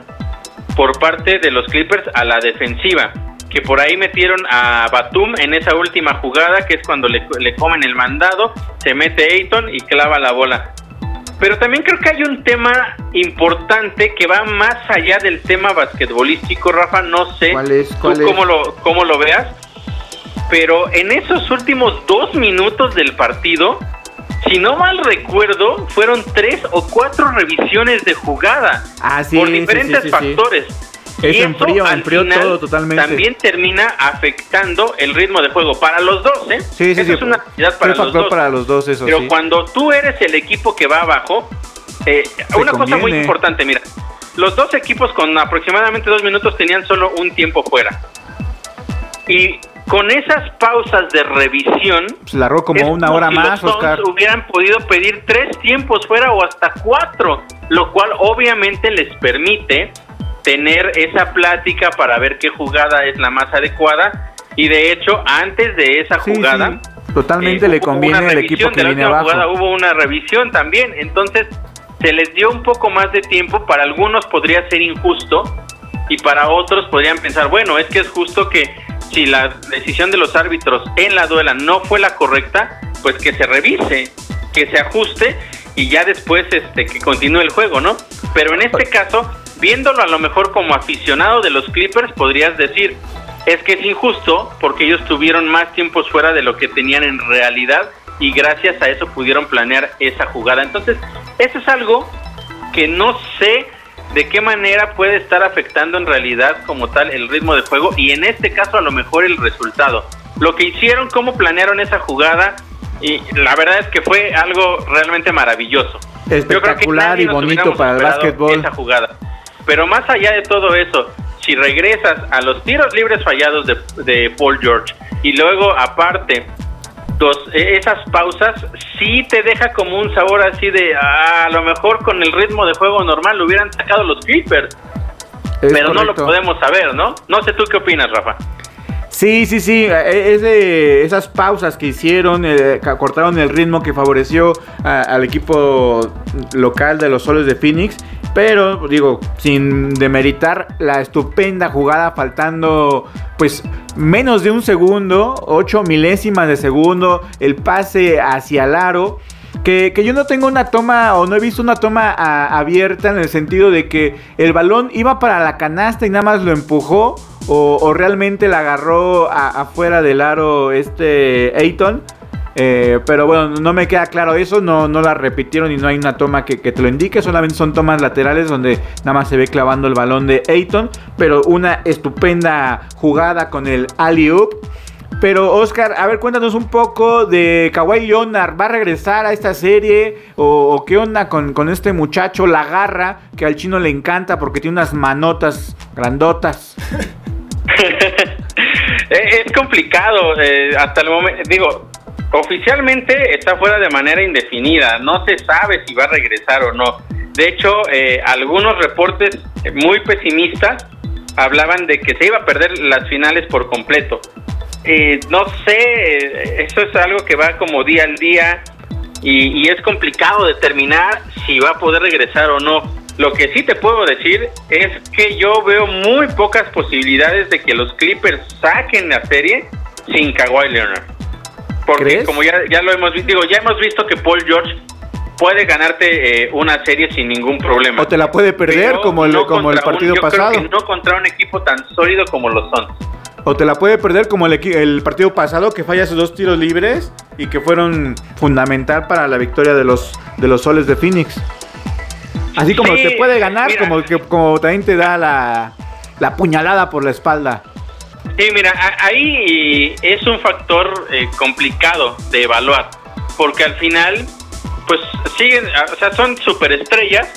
por parte de los Clippers a la defensiva, que por ahí metieron a Batum en esa última jugada, que es cuando le, le comen el mandado, se mete Ayton y clava la bola. Pero también creo que hay un tema importante que va más allá del tema basquetbolístico, Rafa, no sé ¿Cuál es? tú cómo lo, cómo lo veas, pero en esos últimos dos minutos del partido, si no mal recuerdo, fueron tres o cuatro revisiones de jugada Ah, sí, por diferentes sí, sí, sí. factores. Eso enfrió, enfrió todo totalmente. También termina afectando el ritmo de juego para los dos, ¿eh? Sí, sí, Eso sí. es una realidad para los dos. para los dos, eso Pero sí. cuando tú eres el equipo que va abajo, eh, una cosa muy importante, mira, los dos equipos con aproximadamente dos minutos tenían solo un tiempo fuera. Y con esas pausas de revisión, Se la robó como es una hora si más, los Oscar. hubieran podido pedir tres tiempos fuera o hasta cuatro, lo cual obviamente les permite tener esa plática para ver qué jugada es la más adecuada. Y de hecho, antes de esa jugada, sí. Totalmente eh, le conviene al equipo que de viene abajo. jugada, hubo una revisión también, entonces se les dio un poco más de tiempo. Para algunos podría ser injusto y para otros podrían pensar, bueno, es que es justo que si la decisión de los árbitros en la duela no fue la correcta, pues que se revise, que se ajuste y ya después este que continúe el juego, ¿no? Pero en este caso, viéndolo a lo mejor como aficionado de los Clippers, podrías decir, es que es injusto porque ellos tuvieron más tiempos fuera de lo que tenían en realidad y gracias a eso pudieron planear esa jugada. Entonces, eso es algo que no sé de qué manera puede estar afectando en realidad como tal el ritmo de juego y en este caso a lo mejor el resultado. Lo que hicieron, cómo planearon esa jugada y la verdad es que fue algo realmente maravilloso. Yo creo que Espectacular nadie y bonito para el básquetbol. Esa jugada. Pero más allá de todo eso, si regresas a los tiros libres fallados de, de Paul George y luego aparte dos, eh, esas pausas sí te deja como un sabor así de ah, a lo mejor con el ritmo de juego normal lo hubieran sacado los Clippers, Es pero no lo podemos saber, ¿no? No sé tú qué opinas, Rafa. Sí, sí, sí. eh, Es de esas pausas que hicieron, eh, que cortaron el ritmo que favoreció a- al equipo local de los Soles de Phoenix. Pero, digo, sin demeritar la estupenda jugada, faltando pues menos de un segundo, ocho milésimas de segundo, el pase hacia el aro. Que, que yo no tengo una toma o no he visto una toma abierta en el sentido de que el balón iba para la canasta y nada más lo empujó o, realmente la agarró afuera del aro este Ayton. Eh, pero bueno, no me queda claro eso, no, no la repitieron y no hay una toma que, que te lo indique, solamente son tomas laterales donde nada más se ve clavando el balón de Ayton, pero una estupenda jugada con el alley-oop. Pero Oscar, a ver, cuéntanos un poco de Kawhi Leonard. ¿Va a regresar a esta serie? ¿O, qué onda con, con este muchacho, la garra, que al chino le encanta porque tiene unas manotas grandotas? Es complicado eh, hasta el momento. Digo, oficialmente está fuera de manera indefinida. No se sabe si va a regresar o no. De hecho, eh, algunos reportes muy pesimistas hablaban de que se iba a perder las finales por completo. Eh, no sé, eh, eso es algo que va como día al día y, y es complicado determinar si va a poder regresar o no. Lo que sí te puedo decir es que yo veo muy pocas posibilidades de que los Clippers saquen la serie sin Kawhi Leonard. Porque ¿Crees? como ya, ya lo hemos visto, digo, ya hemos visto que Paul George puede ganarte eh, una serie sin ningún problema. ¿O te la puede perder Pero como el, no como el un- partido yo pasado? Creo que no contra un equipo tan sólido como los Suns. ¿O te la puede perder como el, partido pasado que falla sus dos tiros libres y que fueron fundamental para la victoria de los, de los soles de Phoenix? Así como Sí, te puede ganar, mira. como, que, como también te da la, la puñalada por la espalda. Sí, mira, ahí es un factor eh, complicado de evaluar, porque al final, pues siguen, o sea, son superestrellas,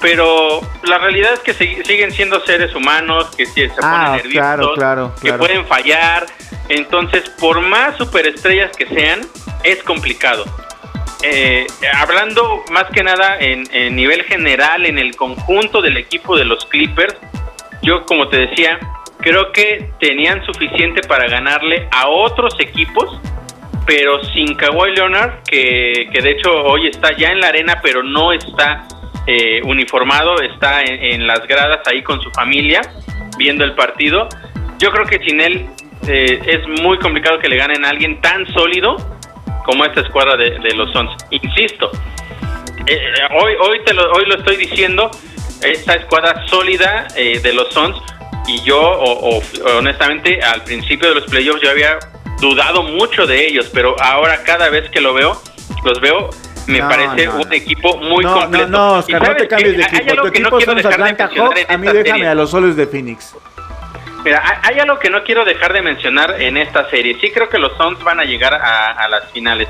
pero la realidad es que sig- siguen siendo seres humanos, que sí, se Ah, ponen nerviosos, claro, claro, que pueden fallar, entonces, por más superestrellas que sean, es complicado. Eh, hablando más que nada en, en nivel general, en el conjunto del equipo de los Clippers, yo como te decía, creo que tenían suficiente para ganarle a otros equipos, pero sin Kawhi Leonard, que, que de hecho hoy está ya en la arena, pero no está eh, uniformado, está en, las gradas ahí con su familia, viendo el partido. Yo creo que sin él eh, es muy complicado que le ganen a alguien tan sólido como esta escuadra de, de los Suns. Insisto, eh, hoy, hoy, te lo, hoy lo estoy diciendo, esta escuadra sólida eh, de los Suns, y yo, o- o- honestamente, al principio de los playoffs yo había dudado mucho de ellos, pero ahora cada vez que lo veo, los veo, me No, parece no, un no. equipo muy completo. No, no, ¿Y Oscar, no te cambies de equipo. Tu equipo son los Atlanta Hawks. A mí déjame serie. a los soles de Phoenix. Mira, hay, algo que no quiero dejar de mencionar en esta serie. Sí creo que los Suns van a llegar a, a las finales.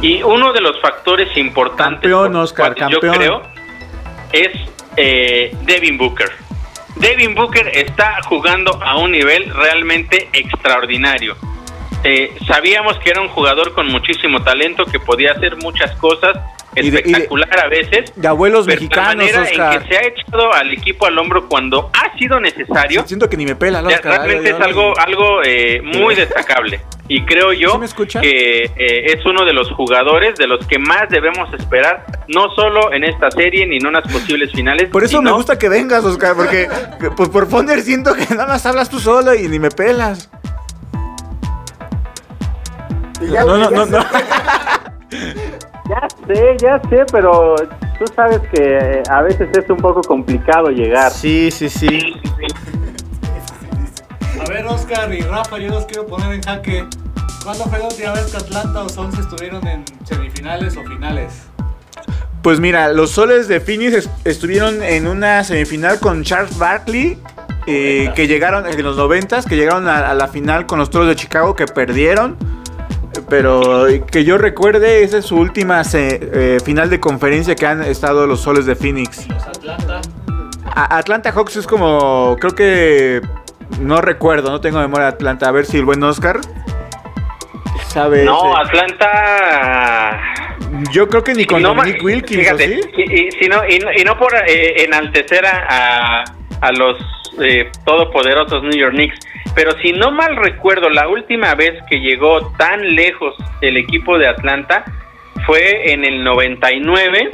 Y uno de los factores importantes Campeón, Oscar, campeón. yo creo es eh, Devin Booker. Devin Booker está jugando a un nivel realmente extraordinario. Eh, sabíamos que era un jugador con muchísimo talento, que podía hacer muchas cosas, Y de- y de- espectacular a veces. De abuelos pero mexicanos, la manera Oscar. en que se ha echado al equipo al hombro cuando ha sido necesario, Siento que ni me pela, Oscar. realmente Ay, es ay, algo, algo eh, muy destacable. Y creo yo ¿Sí me escuchas? que eh, es uno de los jugadores de los que más debemos esperar, no solo en esta serie ni en unas posibles finales. Por eso me gusta que vengas, Oscar, porque pues por poner siento que nada más hablas tú solo y ni me pelas. No, no, no, no. Ya sé, ya sé, pero tú sabes que eh, a veces es un poco complicado llegar. Sí, sí, sí. A ver, Oscar y Rafa, yo los quiero poner en jaque. ¿Cuándo fue la última vez que Atlanta o Suns estuvieron en semifinales o finales? Pues mira, los soles de Phoenix est- estuvieron en una semifinal con Charles Barkley, eh, que llegaron en los noventas, que llegaron a, a la final con los Toros de Chicago, que perdieron. Pero eh, que yo recuerde, esa es su última se- eh, final de conferencia que han estado los soles de Phoenix. Los Atlanta. A- Atlanta Hawks es como, creo que no recuerdo, no tengo memoria de Atlanta. A ver si el buen Oscar sabe. No, ese. Atlanta... Yo creo que ni con no Wilkins, ¿o fíjate, sí? y, y si no, y, no- y no por eh, enaltecer a, a- a los eh, todopoderosos New York Knicks, pero si no mal recuerdo, la última vez que llegó tan lejos el equipo de Atlanta fue en el 99,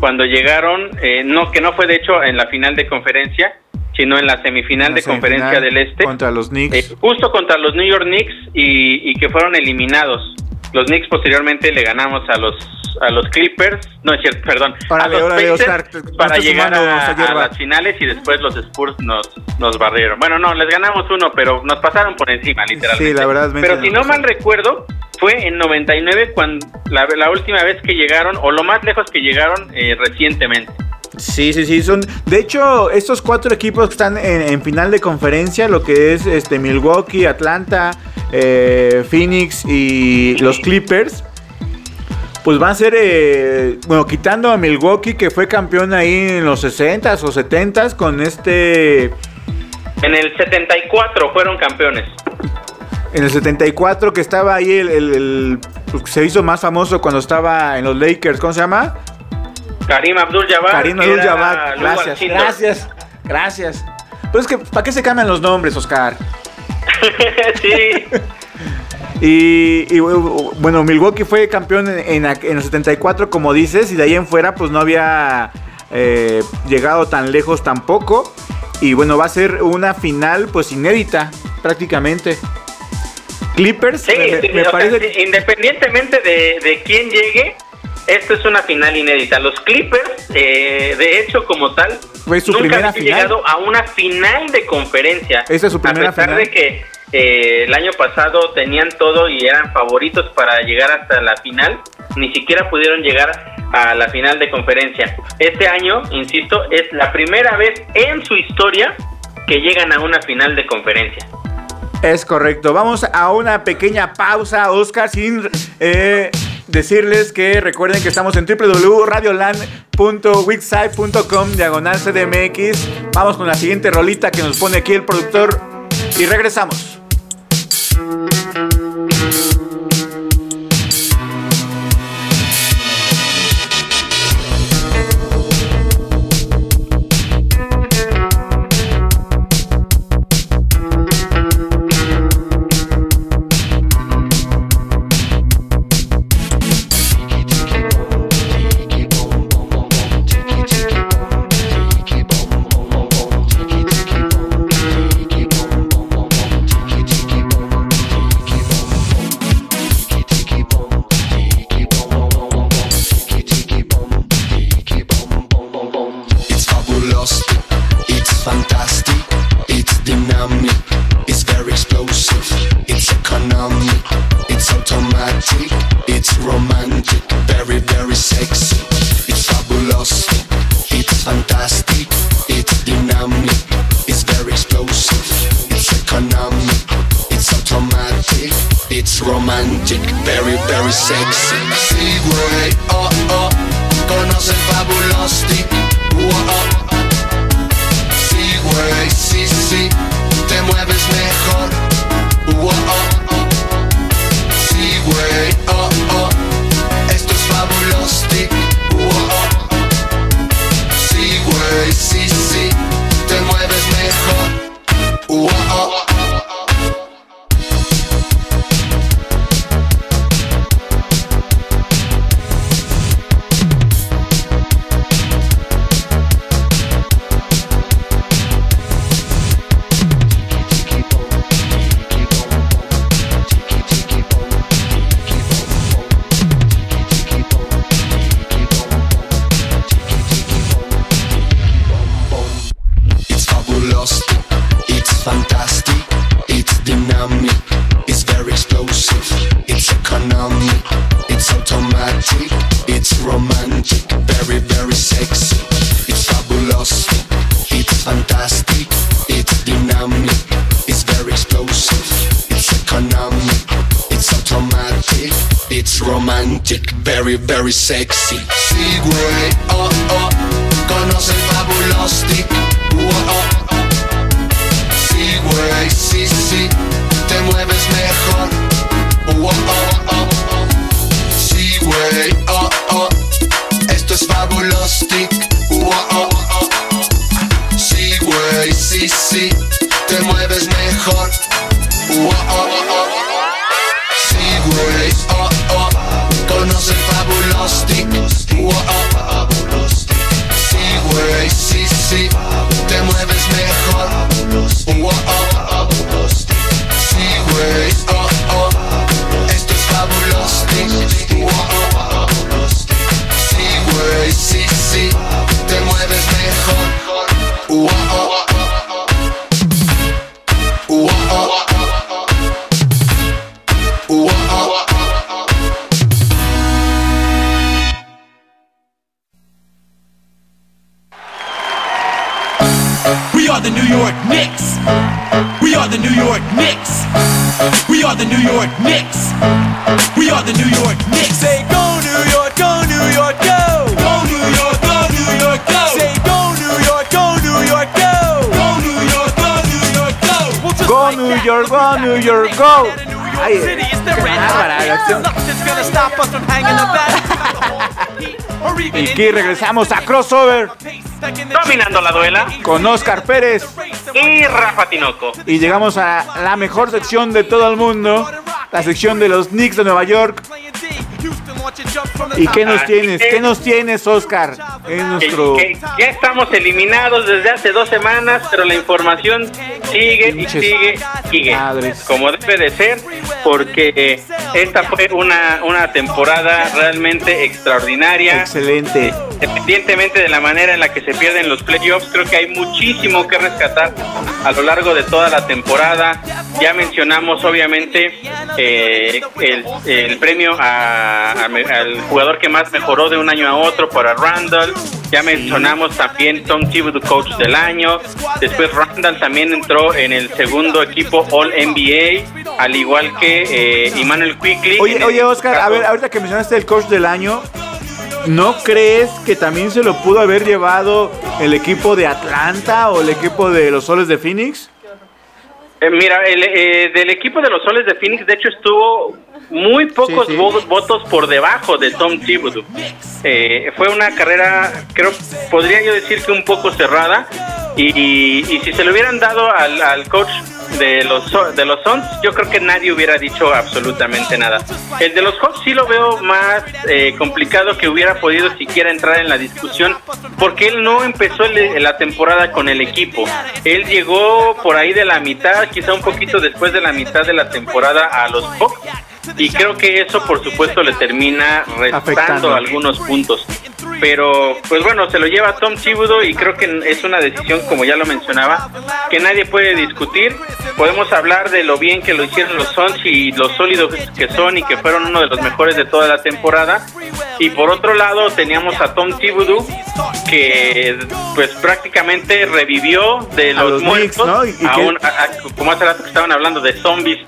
cuando llegaron, eh, no que no fue de hecho en la final de conferencia, sino en la semifinal La de conferencia del Este. Contra los Knicks. Eh, justo contra los New York Knicks y, y que fueron eliminados. Los Knicks posteriormente le ganamos a los a los Clippers, no es cierto, perdón, Órale, a los órale, Oscar, para llegar a, las finales y después los Spurs nos nos barrieron. Bueno, no, les ganamos uno, pero nos pasaron por encima, literalmente. Sí, la verdad, Pero si no mal recuerdo, fue en 99 cuando la, la última vez que llegaron o lo más lejos que llegaron eh, recientemente. Sí, sí, sí. Son, de hecho, estos cuatro equipos que están en, en final de conferencia, lo que es este Milwaukee, Atlanta, eh, Phoenix y los Clippers, pues van a ser, eh, bueno, quitando a Milwaukee que fue campeón ahí en los 60s o 70s con este, En el 74 fueron campeones. en el 74 que estaba ahí el, el- el- pues, se hizo más famoso cuando estaba en los Lakers, ¿cómo se llama? Karim Abdul-Jabbar. Karim que era Abdul-Jabbar. Lou Gracias, gracias, gracias. Pero es que, ¿para qué se cambian los nombres, Oscar? sí. Y, y, bueno, Milwaukee fue campeón en, en, el 74, como dices, y de ahí en fuera pues no había eh, llegado tan lejos tampoco. Y bueno, va a ser una final pues inédita prácticamente. Clippers, Sí, me, sea, independientemente de, de quién llegue, esto es una final inédita. Los Clippers, eh, de hecho, como tal, Fue su nunca habían llegado a una final de conferencia. Esta es su primera A pesar final. de que eh, el año pasado tenían todo y eran favoritos para llegar hasta la final, ni siquiera pudieron llegar a la final de conferencia. Este año, insisto, es la primera vez en su historia que llegan a una final de conferencia. Es correcto. Vamos a una pequeña pausa, Oscar, sin eh, decirles que recuerden que estamos en www.radioland.wixsite.com diagonal CDMX. Vamos con la siguiente rolita que nos pone aquí el productor y regresamos. Are the New York Knicks. We are the New York Knicks. We are the New York Knicks. We are the New York Knicks. Say go New York, go New York, go. Go New York, go New York, go. Say go New York, go New York, go. Go New York, go New York, go. Well, just Go like New that, York, go New York, New go. York Ay, City is the qué red bárbara hot la acción. Nothing's gonna stop us from hanging about. Y aquí regresamos a Crossover Dominando la duela. con Oscar Pérez. Y Rafa Tinoco. Y llegamos a la mejor sección de todo el mundo, la sección de los Knicks de Nueva York. ¿Y qué nos tienes? ¿Qué nos tienes, Oscar? Nuestro... que ya estamos eliminados desde hace dos semanas, pero la información sigue y Pinches sigue, sigue. madres. Como debe de ser, porque eh, esta fue una, una temporada realmente extraordinaria. Excelente. Independientemente de la manera en la que se pierden los playoffs, creo que hay muchísimo que rescatar a lo largo de toda la temporada. Ya mencionamos, obviamente, eh, el, el premio a- al jugador que más mejoró de un año a otro para Randall. Ya mencionamos también Tom Thibodeau, coach del año. Después Randall también entró en el segundo equipo All NBA, al igual que eh, Emmanuel Quickly. Oye, oye, Oscar, a ver, ahorita que mencionaste el coach del año, ¿no crees que también se lo pudo haber llevado el equipo de Atlanta o el equipo de los Soles de Phoenix? Eh, mira, el, eh, del equipo de los Soles de Phoenix, de hecho, estuvo muy pocos Sí, sí. vo- votos por debajo de Tom Thibodeau. Eh, fue una carrera, creo, podría yo decir que un poco cerrada. Y, y si se lo hubieran dado al, al coach de los de los Suns, yo creo que nadie hubiera dicho absolutamente nada. El de los Hawks sí lo veo más eh, complicado que hubiera podido siquiera entrar en la discusión, porque él no empezó el- la temporada con el equipo. Él llegó por ahí de la mitad, quizá un poquito después de la mitad de la temporada a los Hawks. Y creo que eso, por supuesto, le termina restando Afectando. algunos puntos. Pero pues bueno, se lo lleva Tom Thibodeau y creo que es una decisión, como ya lo mencionaba, que nadie puede discutir. Podemos hablar de lo bien que lo hicieron los Suns y lo sólidos que son y que fueron uno de los mejores de toda la temporada. Y por otro lado teníamos a Tom Thibodeau que pues prácticamente revivió de los, los muertos, Knicks, ¿no? Y- y a que- un- a- a- como hace rato que estaban hablando de zombies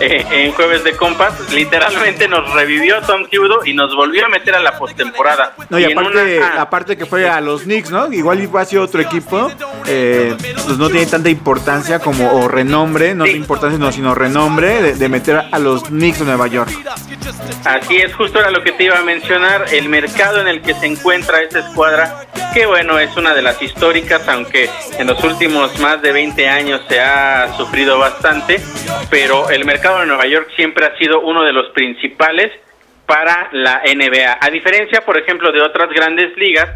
eh, en Jueves de Compas, literalmente nos revivió Tom Thibodeau y nos volvió a meter a la postemporada. No, y aparte, una- aparte que fue a los Knicks, ¿no? Igual iba a ser otro equipo, eh, pues no tiene tanta importancia como, o renombre, no Sí. importancia no, sino renombre de, de meter a los Knicks de Nueva York. Así es, justo era lo que te iba a mencionar, el mercado en el que se encuentra esa escuadra, que bueno, es una de las históricas, aunque en los últimos más de 20 años se ha sufrido bastante, pero el mercado de Nueva York siempre ha sido uno de los principales para la NBA, a diferencia, por ejemplo, de otras grandes ligas,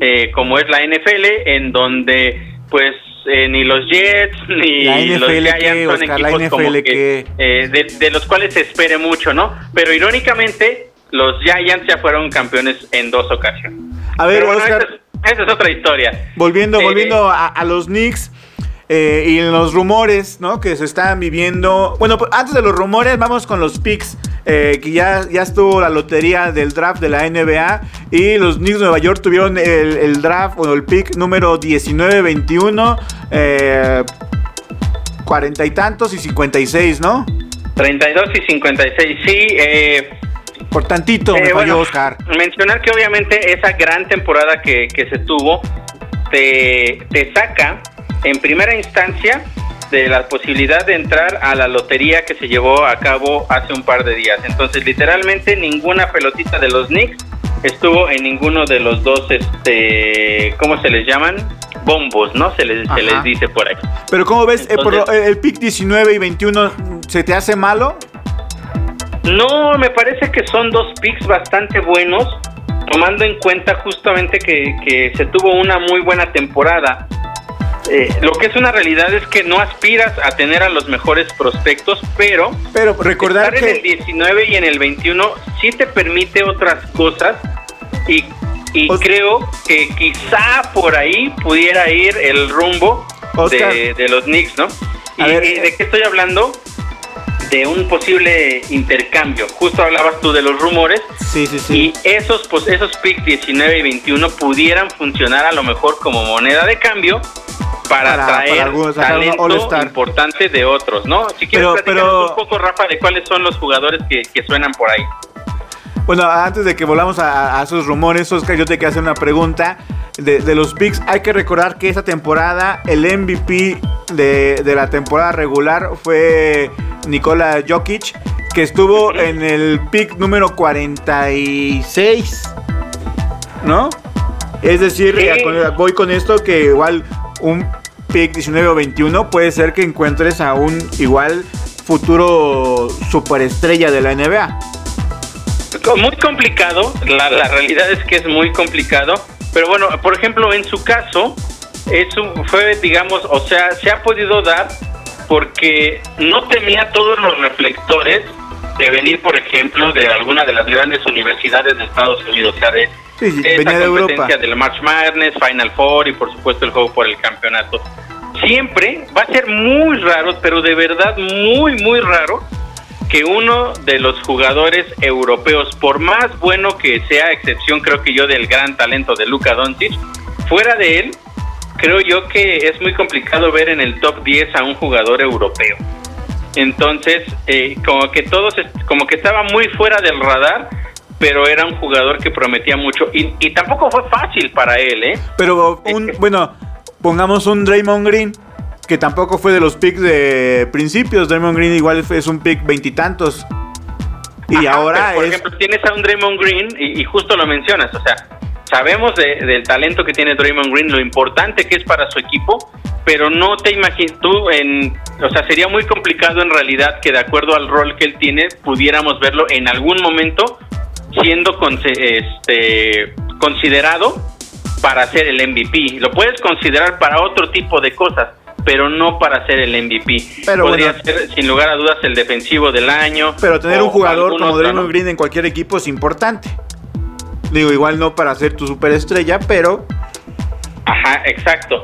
eh, como es la NFL, en donde pues eh, ni los Jets ni los Giants son Oscar, equipos como que, eh, de, de los cuales se espere mucho, ¿no? Pero irónicamente, los Giants ya fueron campeones en dos ocasiones. A ver, Pero bueno, Oscar, esa, es, esa es otra historia. volviendo, Eh, volviendo a, a los Knicks eh, y en los rumores, ¿no? Que se están viviendo. Bueno, pues, antes de los rumores, vamos con los picks. eh, que ya, ya estuvo la lotería del draft de la NBA y los Knicks de Nueva York tuvieron el, el draft o el pick número 19-21, eh, 40 y tantos y 56, ¿no? 32 y 56, sí. Eh, Por tantito me Eh, falló bueno, Oscar. Mencionar que obviamente esa gran temporada que, que se tuvo te, te saca en primera instancia de la posibilidad de entrar a la lotería que se llevó a cabo hace un par de días. Entonces, literalmente ninguna pelotita de los Knicks estuvo en ninguno de los dos, este, ¿cómo se les llaman? Bombos, ¿no? Se les, se Ajá. les dice por ahí. Pero ¿cómo ves? Eh, por el pick 19 y 21 se te hace malo? No, me parece que son dos picks bastante buenos, tomando en cuenta justamente que, que se tuvo una muy buena temporada. Eh, lo que es una realidad es que no aspiras a tener a los mejores prospectos, pero Pero recordar estar en el que 19 y en el 21 sí te permite otras cosas y, y creo que quizá por ahí pudiera ir el rumbo de, de los Knicks, ¿no? Y, ver. y de qué estoy hablando? De un posible intercambio. Justo hablabas tú de los rumores sí, sí, sí. y esos pues esos picks 19 y 21 pudieran funcionar a lo mejor como moneda de cambio para, Para- traer para algunos, sacar un talento importante de otros, ¿no? Si quieres pero- un poco Rafa de cuáles son los jugadores que, que suenan por ahí. Bueno, antes de que volvamos a, a esos rumores, Oscar, yo te quiero hacer una pregunta. De, de los picks, hay que recordar que esta temporada el MVP de, de la temporada regular fue Nikola Jokic, que estuvo en el pick número 46, ¿no? Es decir, Sí. voy con esto que igual un pick 19 o 21 puede ser que encuentres a un igual futuro superestrella de la NBA. Muy complicado, la, la realidad es que es muy complicado, pero bueno, por ejemplo, en su caso, eso fue, digamos, o sea, se ha podido dar porque no tenía todos los reflectores de venir, por ejemplo, de alguna de las grandes universidades de Estados Unidos, o sea, de, Sí, sí, de Europa. competencia del March Madness, Final Four y por supuesto el juego por el campeonato. Siempre va a ser muy raro, pero de verdad muy, muy raro que uno de los jugadores europeos, por más bueno que sea, excepción creo que yo del gran talento de Luka Doncic, fuera de él, creo yo que es muy complicado ver en el top 10 a un jugador europeo. Entonces, eh, como que todos, como que estaba muy fuera del radar, pero era un jugador que prometía mucho y, y tampoco fue fácil para él, ¿eh? Pero un, bueno, pongamos un Draymond Green, que tampoco fue de los picks de principios. Draymond Green igual es un pick veintitantos. Y, Ajá, ahora por es... ejemplo, tienes a un Draymond Green y, y justo lo mencionas, o sea, sabemos de- del talento que tiene Draymond Green, lo importante que es para su equipo, pero no te imaginas tú en, o sea, sería muy complicado en realidad que de acuerdo al rol que él tiene pudiéramos verlo en algún momento siendo conse- este considerado para ser el MVP. Lo puedes considerar para otro tipo de cosas, pero no para ser el MVP. Pero Podría bueno. ser sin lugar a dudas el defensivo del año. Pero tener un jugador como otro, Draymond. Green en cualquier equipo es importante. Digo, igual no para ser tu superestrella, pero Ajá, exacto.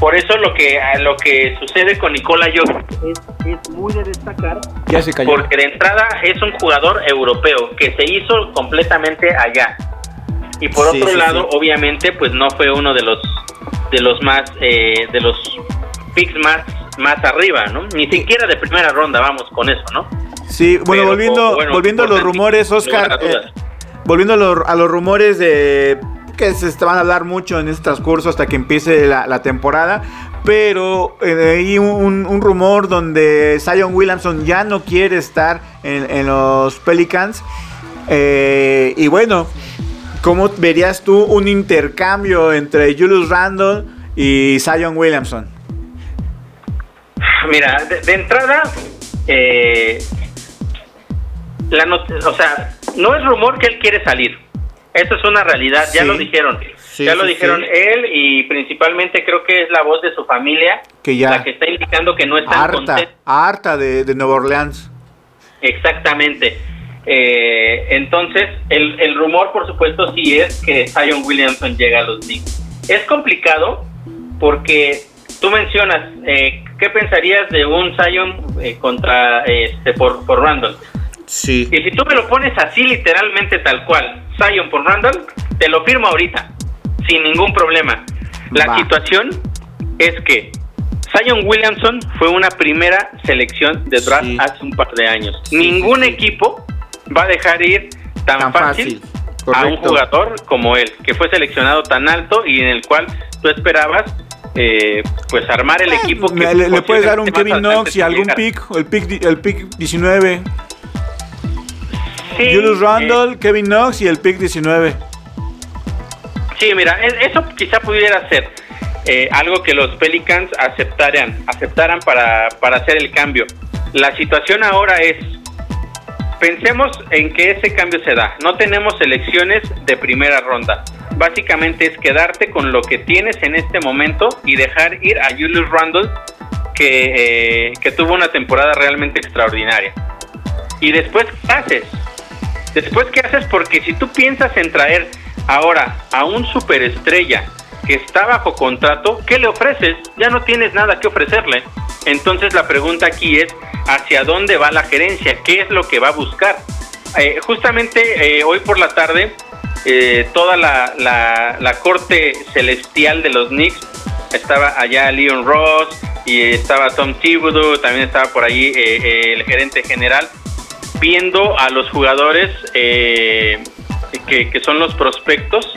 Por eso lo que a lo que sucede con Nikola Jokic es, es muy de destacar ya se cayó. porque de entrada es un jugador europeo que se hizo completamente allá. Y por Sí, otro sí, lado, sí. obviamente, pues no fue uno de los de los más eh, de los picks más más arriba, ¿no? Ni siquiera de primera ronda, vamos con eso, ¿no? Sí, bueno, Pero, volviendo, bueno, volviendo a los rumores, Oscar, eh, volviendo a, los- a los rumores de que se van a hablar mucho en este transcurso hasta que empiece la, la temporada, pero eh, hay un, un rumor donde Zion Williamson ya no quiere estar en, en los Pelicans. Eh, y bueno, ¿cómo verías tú un intercambio entre Julius Randle y Zion Williamson? Mira, de, de entrada, eh, la o sea, no es rumor que él quiere salir. Eso es una realidad, ya lo dijeron. Sí, ya lo sí, dijeron él y principalmente creo que es la voz de su familia Que ya la que está indicando que no están harta, contentos. harta de, de Nueva Orleans. Exactamente. Eh, entonces, el, el rumor, por supuesto, sí es que Zion Williamson llega a los Knicks. Es complicado porque tú mencionas, eh, ¿qué pensarías de un Zion eh, contra este por, por Randall? Sí. Y si tú me lo pones así, literalmente tal cual, Zion por Randall, te lo firmo ahorita, sin ningún problema. La Va. situación es que Zion Williamson fue una primera selección de draft Sí. hace un par de años. Sí, Ningún sí, equipo va a dejar ir tan, Tan fácil, fácil, a un jugador como él, que fue seleccionado tan alto y en el cual tú esperabas eh, pues armar el equipo. que le, le puedes dar un Kevin Knox y algún pick, el pick, el pick 19. Sí, Julius eh, Randle, Kevin Knox y el pick 19. Sí, mira, eso quizá pudiera ser eh, algo que los Pelicans aceptaran, aceptaran para, para hacer el cambio. La situación ahora es, pensemos en que ese cambio se da. No tenemos elecciones de primera ronda. Básicamente es quedarte con lo que tienes en este momento y dejar ir a Julius Randle, que, eh, que tuvo una temporada realmente extraordinaria. Y después, ¿qué haces? Después, ¿qué haces? Porque si tú piensas en traer ahora a un superestrella que está bajo contrato, ¿qué le ofreces? Ya no tienes nada que ofrecerle. Entonces la pregunta aquí es, ¿hacia dónde va la gerencia? ¿Qué es lo que va a buscar? Eh, justamente eh, hoy por la tarde, eh, toda la, corte celestial de los Knicks, estaba allá Leon Ross y estaba Tom Thibodeau, también estaba por ahí el gerente general, viendo a los jugadores que, que son los prospectos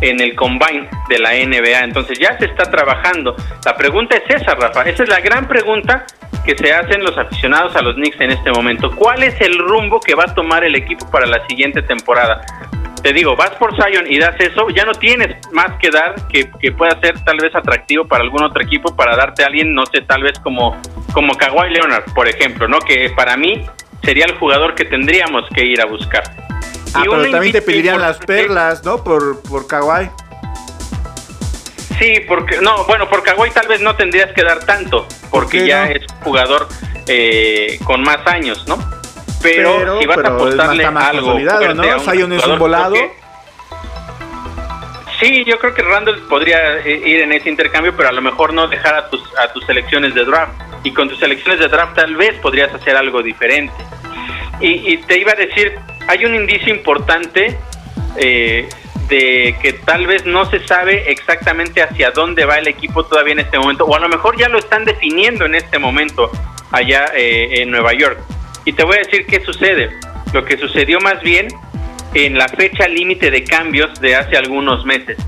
en el combine de la NBA. Entonces ya se está trabajando. La pregunta es esa, Rafa. Esa es la gran pregunta que se hacen los aficionados a los Knicks en este momento. ¿Cuál es el rumbo que va a tomar el equipo para la siguiente temporada? Te digo, vas por Zion y das eso, ya no tienes más que dar que, que pueda ser tal vez atractivo para algún otro equipo, para darte a alguien, no sé, tal vez como, como Kawhi Leonard, por ejemplo, ¿no? Que para mí sería el jugador que tendríamos que ir a buscar. Ah, pero también te pedirían las perlas, ¿no? Por, por Kawhi. Sí, porque no, bueno, por Kawhi tal vez no tendrías que dar tanto, porque ya no? es jugador eh, con más años, ¿no? Pero, Pero- si vas pero a apostarle más- algo, ¿no? a un Zion es un jugador, volado. Sí, yo creo que Randall podría eh, ir en ese intercambio, pero a lo mejor no dejar a tus a tus selecciones de draft. Y con tus selecciones de draft tal vez podrías hacer algo diferente. Y, y te iba a decir, hay un indicio importante eh, de que tal vez no se sabe exactamente hacia dónde va el equipo todavía en este momento, o a lo mejor ya lo están definiendo en este momento allá eh, en Nueva York. Y te voy a decir qué sucede. Lo que sucedió más bien en la fecha límite de cambios de hace algunos meses.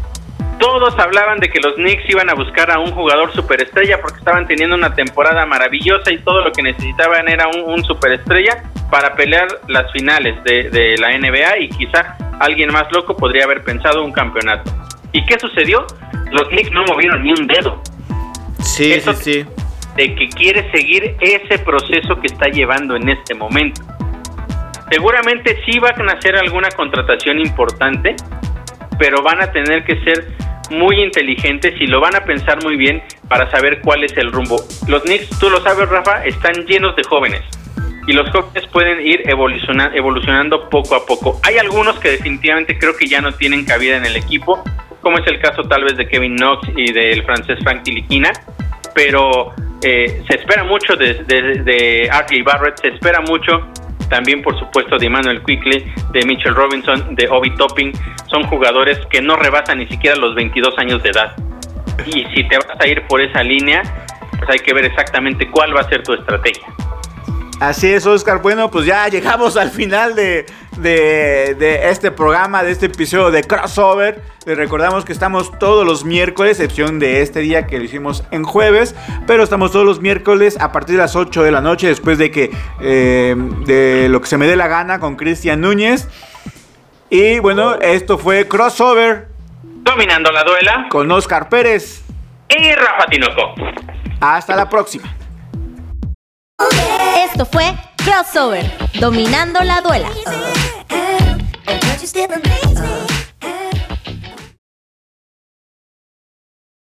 Todos hablaban de que los Knicks iban a buscar a un jugador superestrella porque estaban teniendo una temporada maravillosa y todo lo que necesitaban era un, un superestrella para pelear las finales de, de la NBA y quizá alguien más loco podría haber pensado un campeonato. ¿Y qué sucedió? Los Knicks no movieron ni un dedo Sí, Eso- sí, sí. de que quiere seguir ese proceso que está llevando en este momento. Seguramente sí van a hacer alguna contratación importante, pero van a tener que ser muy inteligentes y lo van a pensar muy bien para saber cuál es el rumbo. Los Knicks, tú lo sabes, Rafa, están llenos de jóvenes. y los jóvenes pueden ir evoluciona- evolucionando poco a poco. Hay algunos que definitivamente creo que ya no tienen cabida en el equipo, como es el caso tal vez de Kevin Knox y del francés Frank Tiliquina, pero eh, se espera mucho de, de, de Barrett, se espera mucho también por supuesto de Emmanuel Quickly, de Mitchell Robinson, de Obi Topping, son jugadores que no rebasan ni siquiera los 22 años de edad. Y si te vas a ir por esa línea, pues hay que ver exactamente cuál va a ser tu estrategia. Así es, Oscar. Bueno, pues ya llegamos al final de, de- de este programa, de este episodio de Crossover. Les recordamos que estamos todos los miércoles, excepción de este día que lo hicimos en jueves. Pero estamos todos los miércoles a partir de las 8 de la noche, después de que eh, de lo que se me dé la gana con Cristian Núñez. Y bueno, esto fue Crossover Dominando la duela con Oscar Pérez. y Rafa Tinoco. Hasta la próxima. Esto fue Crossover, dominando la duela.